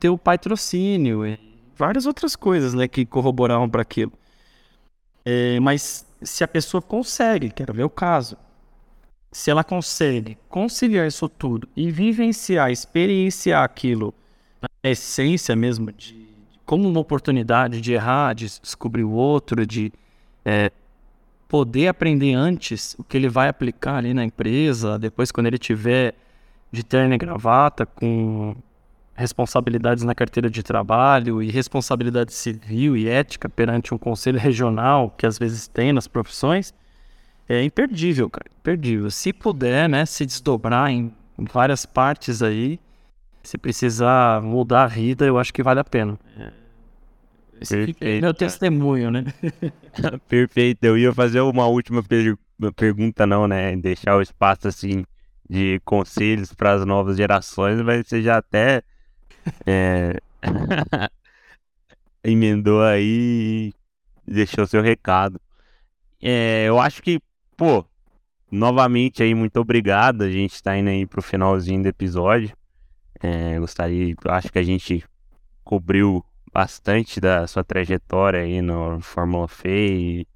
ter o patrocínio e várias outras coisas, né, que corroboravam para aquilo. É, mas se a pessoa consegue, quero ver o caso, se ela consegue conciliar isso tudo e vivenciar, experienciar aquilo na essência mesmo, de, como uma oportunidade de errar, de descobrir o outro, de é, poder aprender antes o que ele vai aplicar ali na empresa, depois quando ele tiver de terno e gravata, com responsabilidades na carteira de trabalho e responsabilidade civil e ética perante um conselho regional que às vezes tem nas profissões, é imperdível, cara, imperdível. Se puder, né, se desdobrar em várias partes aí, se precisar mudar a vida, eu acho que vale a pena. É. É meu testemunho, né? Perfeito. Eu ia fazer uma última per pergunta, não, né? Deixar o espaço assim de conselhos para as novas gerações, mas você já até é... emendou aí e deixou seu recado. É, eu acho que, pô, novamente aí, muito obrigado. A gente está indo aí pro finalzinho do episódio. É, gostaria, acho que a gente cobriu bastante da sua trajetória aí no Fórmula Fê e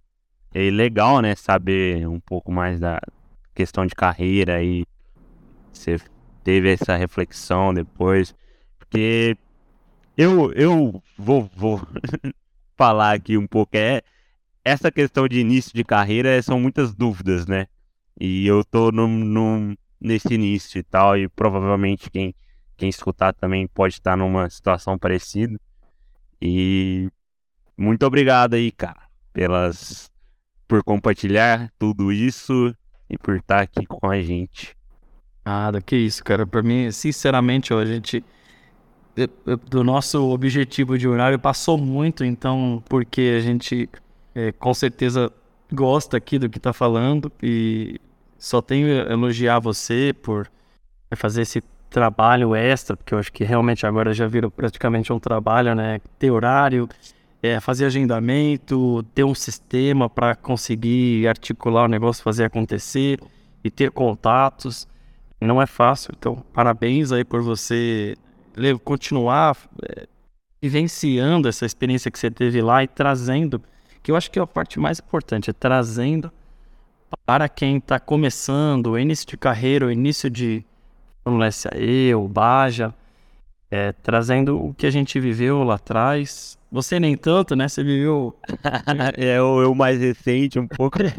é legal, né, saber um pouco mais da questão de carreira e você teve essa reflexão depois, porque eu, eu vou, vou falar aqui um pouco, é essa questão de início de carreira são muitas dúvidas, né? E eu tô num, num, nesse início e tal, e provavelmente quem, quem escutar também pode estar numa situação parecida. E muito obrigado aí, cara, pelas por compartilhar tudo isso e por estar aqui com a gente. Nada, que isso, cara. Para mim, sinceramente, ó, a gente do nosso objetivo de horário passou muito, então, porque a gente é, com certeza gosta aqui do que tá falando e só tenho a elogiar você por fazer esse trabalho extra, porque eu acho que realmente agora já virou praticamente um trabalho, né? Ter horário, é, fazer agendamento, ter um sistema para conseguir articular o negócio, fazer acontecer e ter contatos. Não é fácil, então parabéns aí por você continuar é, vivenciando essa experiência que você teve lá e trazendo, que eu acho que é a parte mais importante, é trazendo para quem está começando, início de carreira, início de, Fórmula SAE, o Baja, é, trazendo o que a gente viveu lá atrás. Você nem tanto, né? Você viveu. é o eu mais recente, um pouco.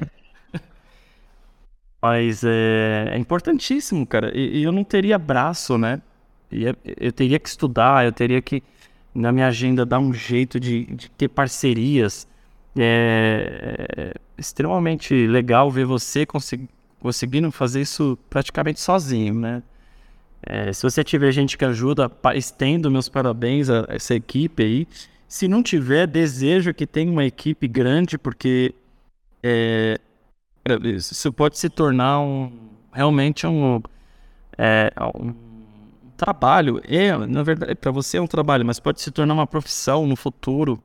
Mas é, é, importantíssimo, cara. E, e, eu não teria braço, né? E eu teria que estudar, eu teria que, na minha agenda, dar um jeito de, de ter parcerias. É, é extremamente legal ver você consegui, conseguindo fazer isso praticamente sozinho, né? É, se você tiver gente que ajuda, estendo meus parabéns a essa equipe aí. Se não tiver, desejo que tenha uma equipe grande, porque é, isso pode se tornar um, realmente um, é, um trabalho. É, na verdade, para você é um trabalho, mas pode se tornar uma profissão no futuro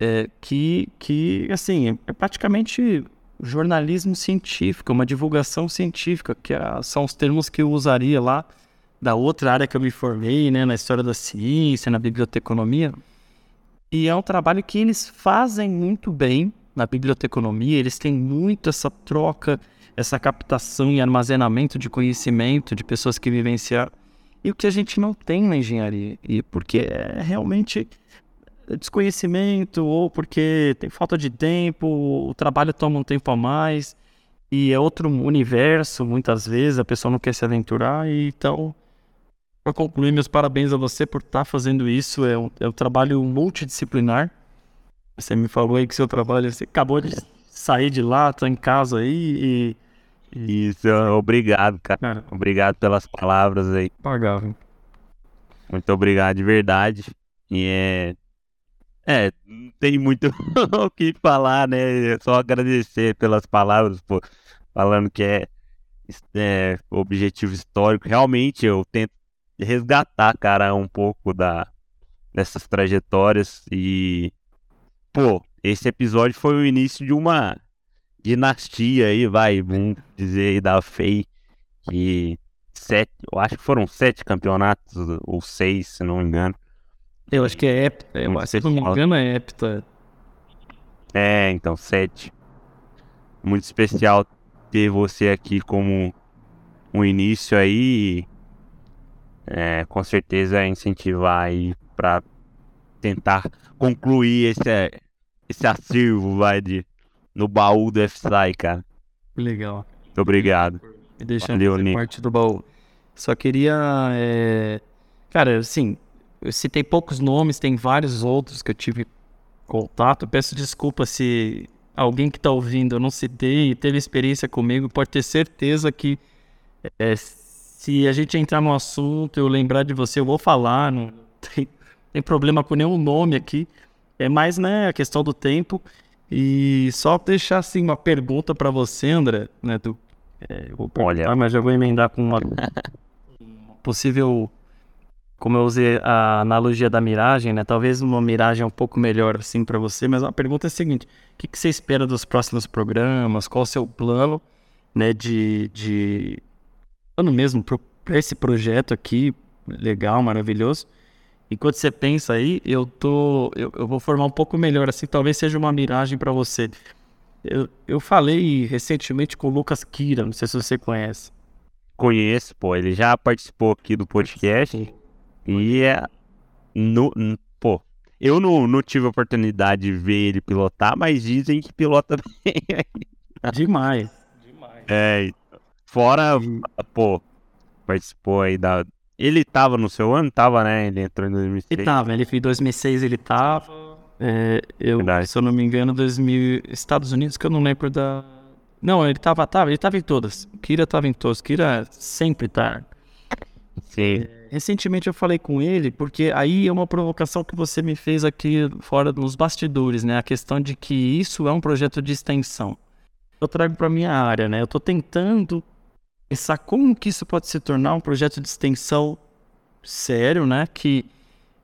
é, que, que, assim, é praticamente jornalismo científico, uma divulgação científica, que é, são os termos que eu usaria lá da outra área que eu me formei, né, na história da ciência, na biblioteconomia. E é um trabalho que eles fazem muito bem na biblioteconomia, eles têm muito essa troca, essa captação e armazenamento de conhecimento de pessoas que vivenciaram. E o que a gente não tem na engenharia, e porque é realmente desconhecimento ou porque tem falta de tempo, o trabalho toma um tempo a mais e é outro universo, muitas vezes a pessoa não quer se aventurar e então para concluir, meus parabéns a você por estar tá fazendo isso. É um, é um trabalho multidisciplinar. Você me falou aí que seu trabalho, você acabou de sair de lá, tá em casa aí e. Isso, obrigado, cara. cara. Obrigado pelas palavras aí. Pagável. Muito obrigado de verdade. E é é, não tem muito o que falar, né? É só agradecer pelas palavras, pô, falando que é, é objetivo histórico. Realmente eu tento resgatar, cara, um pouco da dessas trajetórias e pô, esse episódio foi o início de uma dinastia aí, vai, vamos dizer aí da FEI que sete, eu acho que foram sete campeonatos ou seis, se não me engano. Eu acho que é hepta. Eu, se não me engano, é hepta. É, então, sete. Muito especial ter você aqui como um início aí. É, com certeza incentivar aí para tentar concluir esse, esse acervo, vai, de, no baú do FSI, cara. Legal. Muito obrigado. Me deixando Valeu, parte do baú. Só queria. É... Cara, assim, eu citei poucos nomes, tem vários outros que eu tive contato. Peço desculpa se alguém que está ouvindo eu não citei e teve experiência comigo, pode ter certeza que é, se a gente entrar no assunto, eu lembrar de você, eu vou falar, não tem, tem problema com nenhum nome aqui. É mais né, a questão do tempo. E só deixar assim uma pergunta para você, André, né? Do, é, eu vou Olha, mas já vou emendar com uma, possível como eu usei a analogia da miragem, né? Talvez uma miragem um pouco melhor assim para você, mas a pergunta é a seguinte: o que, que, você espera dos próximos programas? Qual o seu plano, né? De, de ano mesmo para esse projeto aqui, legal, maravilhoso. Enquanto você pensa aí, eu tô, eu, eu vou formar um pouco melhor assim. Talvez seja uma miragem para você. Eu, eu falei recentemente com o Lucas Kira, não sei se você conhece. Conheço, pô. Ele já participou aqui do podcast. Sim. E é. No, pô, eu não, não tive a oportunidade de ver ele pilotar, mas dizem que pilota bem. Demais. Demais. É, fora, pô, participou aí da. Ele tava no seu ano? Tava, né? Ele entrou em 2006. Ele tava, ele em 2006 ele tava. É, eu, Verdade. se eu não me engano, 2000, Estados Unidos, que eu não lembro da. Não, ele tava, tava, ele tava em todas. Kira tava em todas. Kira sempre tá. Sim. É, recentemente eu falei com ele, porque aí é uma provocação que você me fez aqui fora dos bastidores, né? A questão de que isso é um projeto de extensão. Eu trago para minha área, né? Eu estou tentando pensar como que isso pode se tornar um projeto de extensão sério, né? Que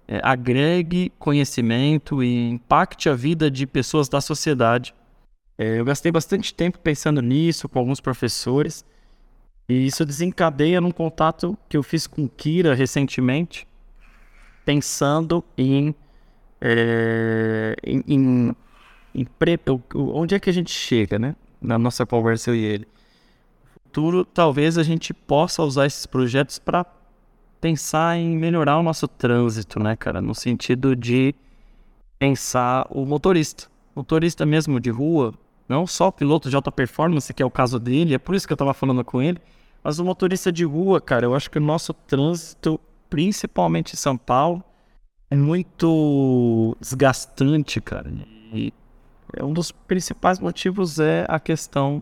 é, agregue conhecimento e impacte a vida de pessoas da sociedade. É, eu gastei bastante tempo pensando nisso com alguns professores. E isso desencadeia num contato que eu fiz com Kira recentemente, pensando em, é, em, em, em pre, onde é que a gente chega, né? Na nossa conversa eu e ele. Futuro, talvez a gente possa usar esses projetos para pensar em melhorar o nosso trânsito, né, cara? No sentido de pensar o motorista. Motorista mesmo de rua, não só o piloto de alta performance, que é o caso dele, é por isso que eu estava falando com ele, mas o motorista de rua, cara, eu acho que o nosso trânsito, principalmente em São Paulo, é muito desgastante, cara. E um dos principais motivos é a questão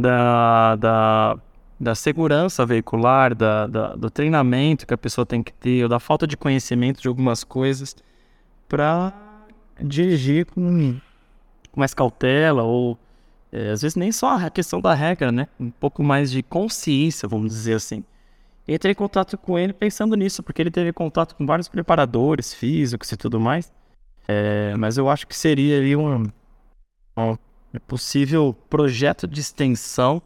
da, da da segurança veicular, da, da, do treinamento que a pessoa tem que ter, ou da falta de conhecimento de algumas coisas, para dirigir com, mais cautela, ou é, às vezes nem só a questão da regra, né? Um pouco mais de consciência, vamos dizer assim. Entrei em contato com ele pensando nisso, porque ele teve contato com vários preparadores físicos e tudo mais. É, mas eu acho que seria ali um, um possível projeto de extensão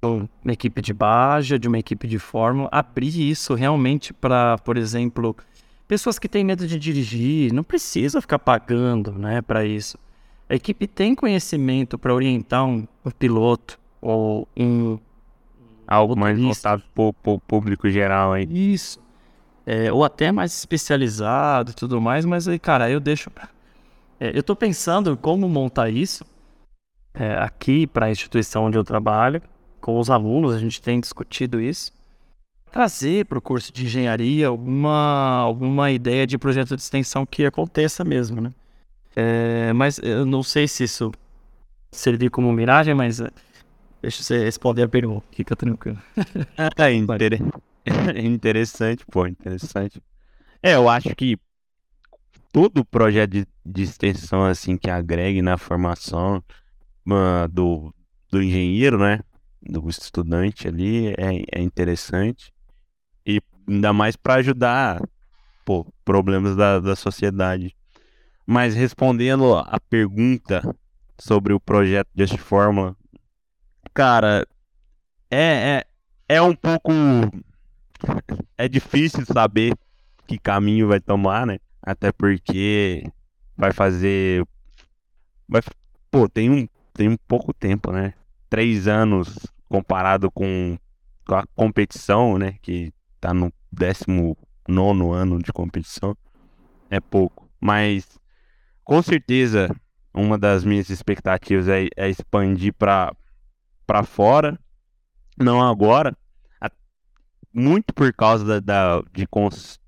de uma equipe de Baja, de uma equipe de Fórmula, abrir isso realmente para, por exemplo, pessoas que têm medo de dirigir, não precisa ficar pagando né, para isso. A equipe tem conhecimento para orientar um, um, piloto ou um. Algo mais voltado para o público geral aí. Isso é, ou até mais especializado e tudo mais, mas aí, cara, eu deixo. É, eu estou pensando como montar isso é, aqui para a instituição onde eu trabalho, com os alunos, a gente tem discutido isso. Trazer para o curso de engenharia alguma, alguma ideia de projeto de extensão que aconteça mesmo, né? É, mas eu não sei se isso servir como miragem, mas é, deixa você responder a pergunta, fica tranquilo. É, interessante. interessante, pô, interessante. É, eu acho que todo projeto de, de extensão assim que agregue na formação do, do engenheiro, né? Do estudante ali é, é interessante. E ainda mais para ajudar pô, problemas da, da sociedade. Mas respondendo a pergunta sobre o projeto Just Fórmula, cara, é, é, é um pouco é difícil saber que caminho vai tomar, né? Até porque vai fazer. Vai... Pô, tem um, tem pouco tempo, né? Três anos comparado com, com a competição, né? Que tá no 19 ano de competição. É pouco. Mas com certeza uma das minhas expectativas é, é expandir para fora. Não agora, muito por causa da, da de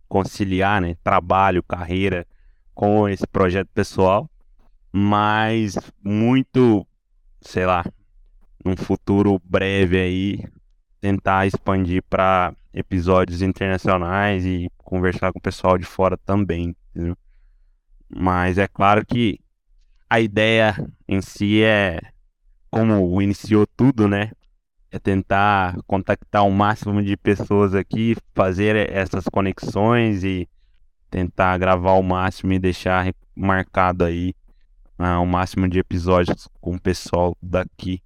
conciliar né, trabalho, carreira com esse projeto pessoal, mas muito, sei lá, num futuro breve aí, tentar expandir para episódios internacionais e conversar com o pessoal de fora também, entendeu? Mas é claro que a ideia em si é como iniciou tudo, né? é tentar contactar o máximo de pessoas aqui, fazer essas conexões e tentar gravar o máximo e deixar marcado aí uh, o máximo de episódios com o pessoal daqui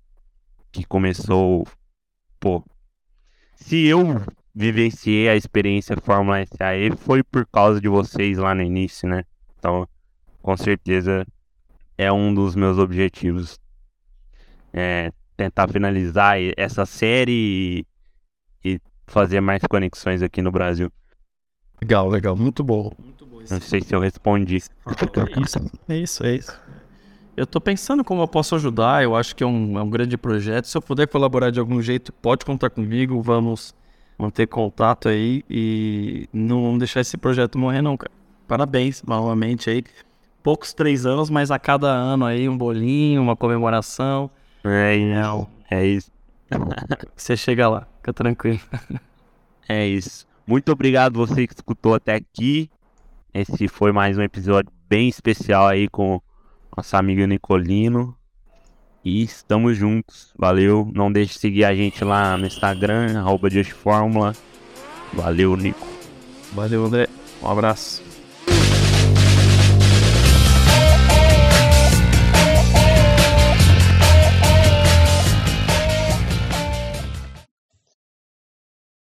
que começou, pô. Se eu vivenciei a experiência Fórmula SAE foi por causa de vocês lá no início, né? Então, com certeza é um dos meus objetivos. É, tentar finalizar essa série e, e fazer mais conexões aqui no Brasil. Legal, legal, muito bom. Muito bom Não sei se eu respondi. Isso, é isso, é isso. Eu tô pensando como eu posso ajudar, eu acho que é um, é um grande projeto. Se eu puder colaborar de algum jeito, pode contar comigo, vamos manter contato aí e não deixar esse projeto morrer não, cara. Parabéns, novamente aí. Poucos três anos, mas a cada ano aí um bolinho, uma comemoração. É, não. É isso. Você chega lá, fica tranquilo. É isso. Muito obrigado você que escutou até aqui. Esse foi mais um episódio bem especial aí com nosso amigo Nicolino. E estamos juntos. Valeu. Não deixe de seguir a gente lá no Instagram, arroba Valeu, Nico. Valeu, André. Um abraço.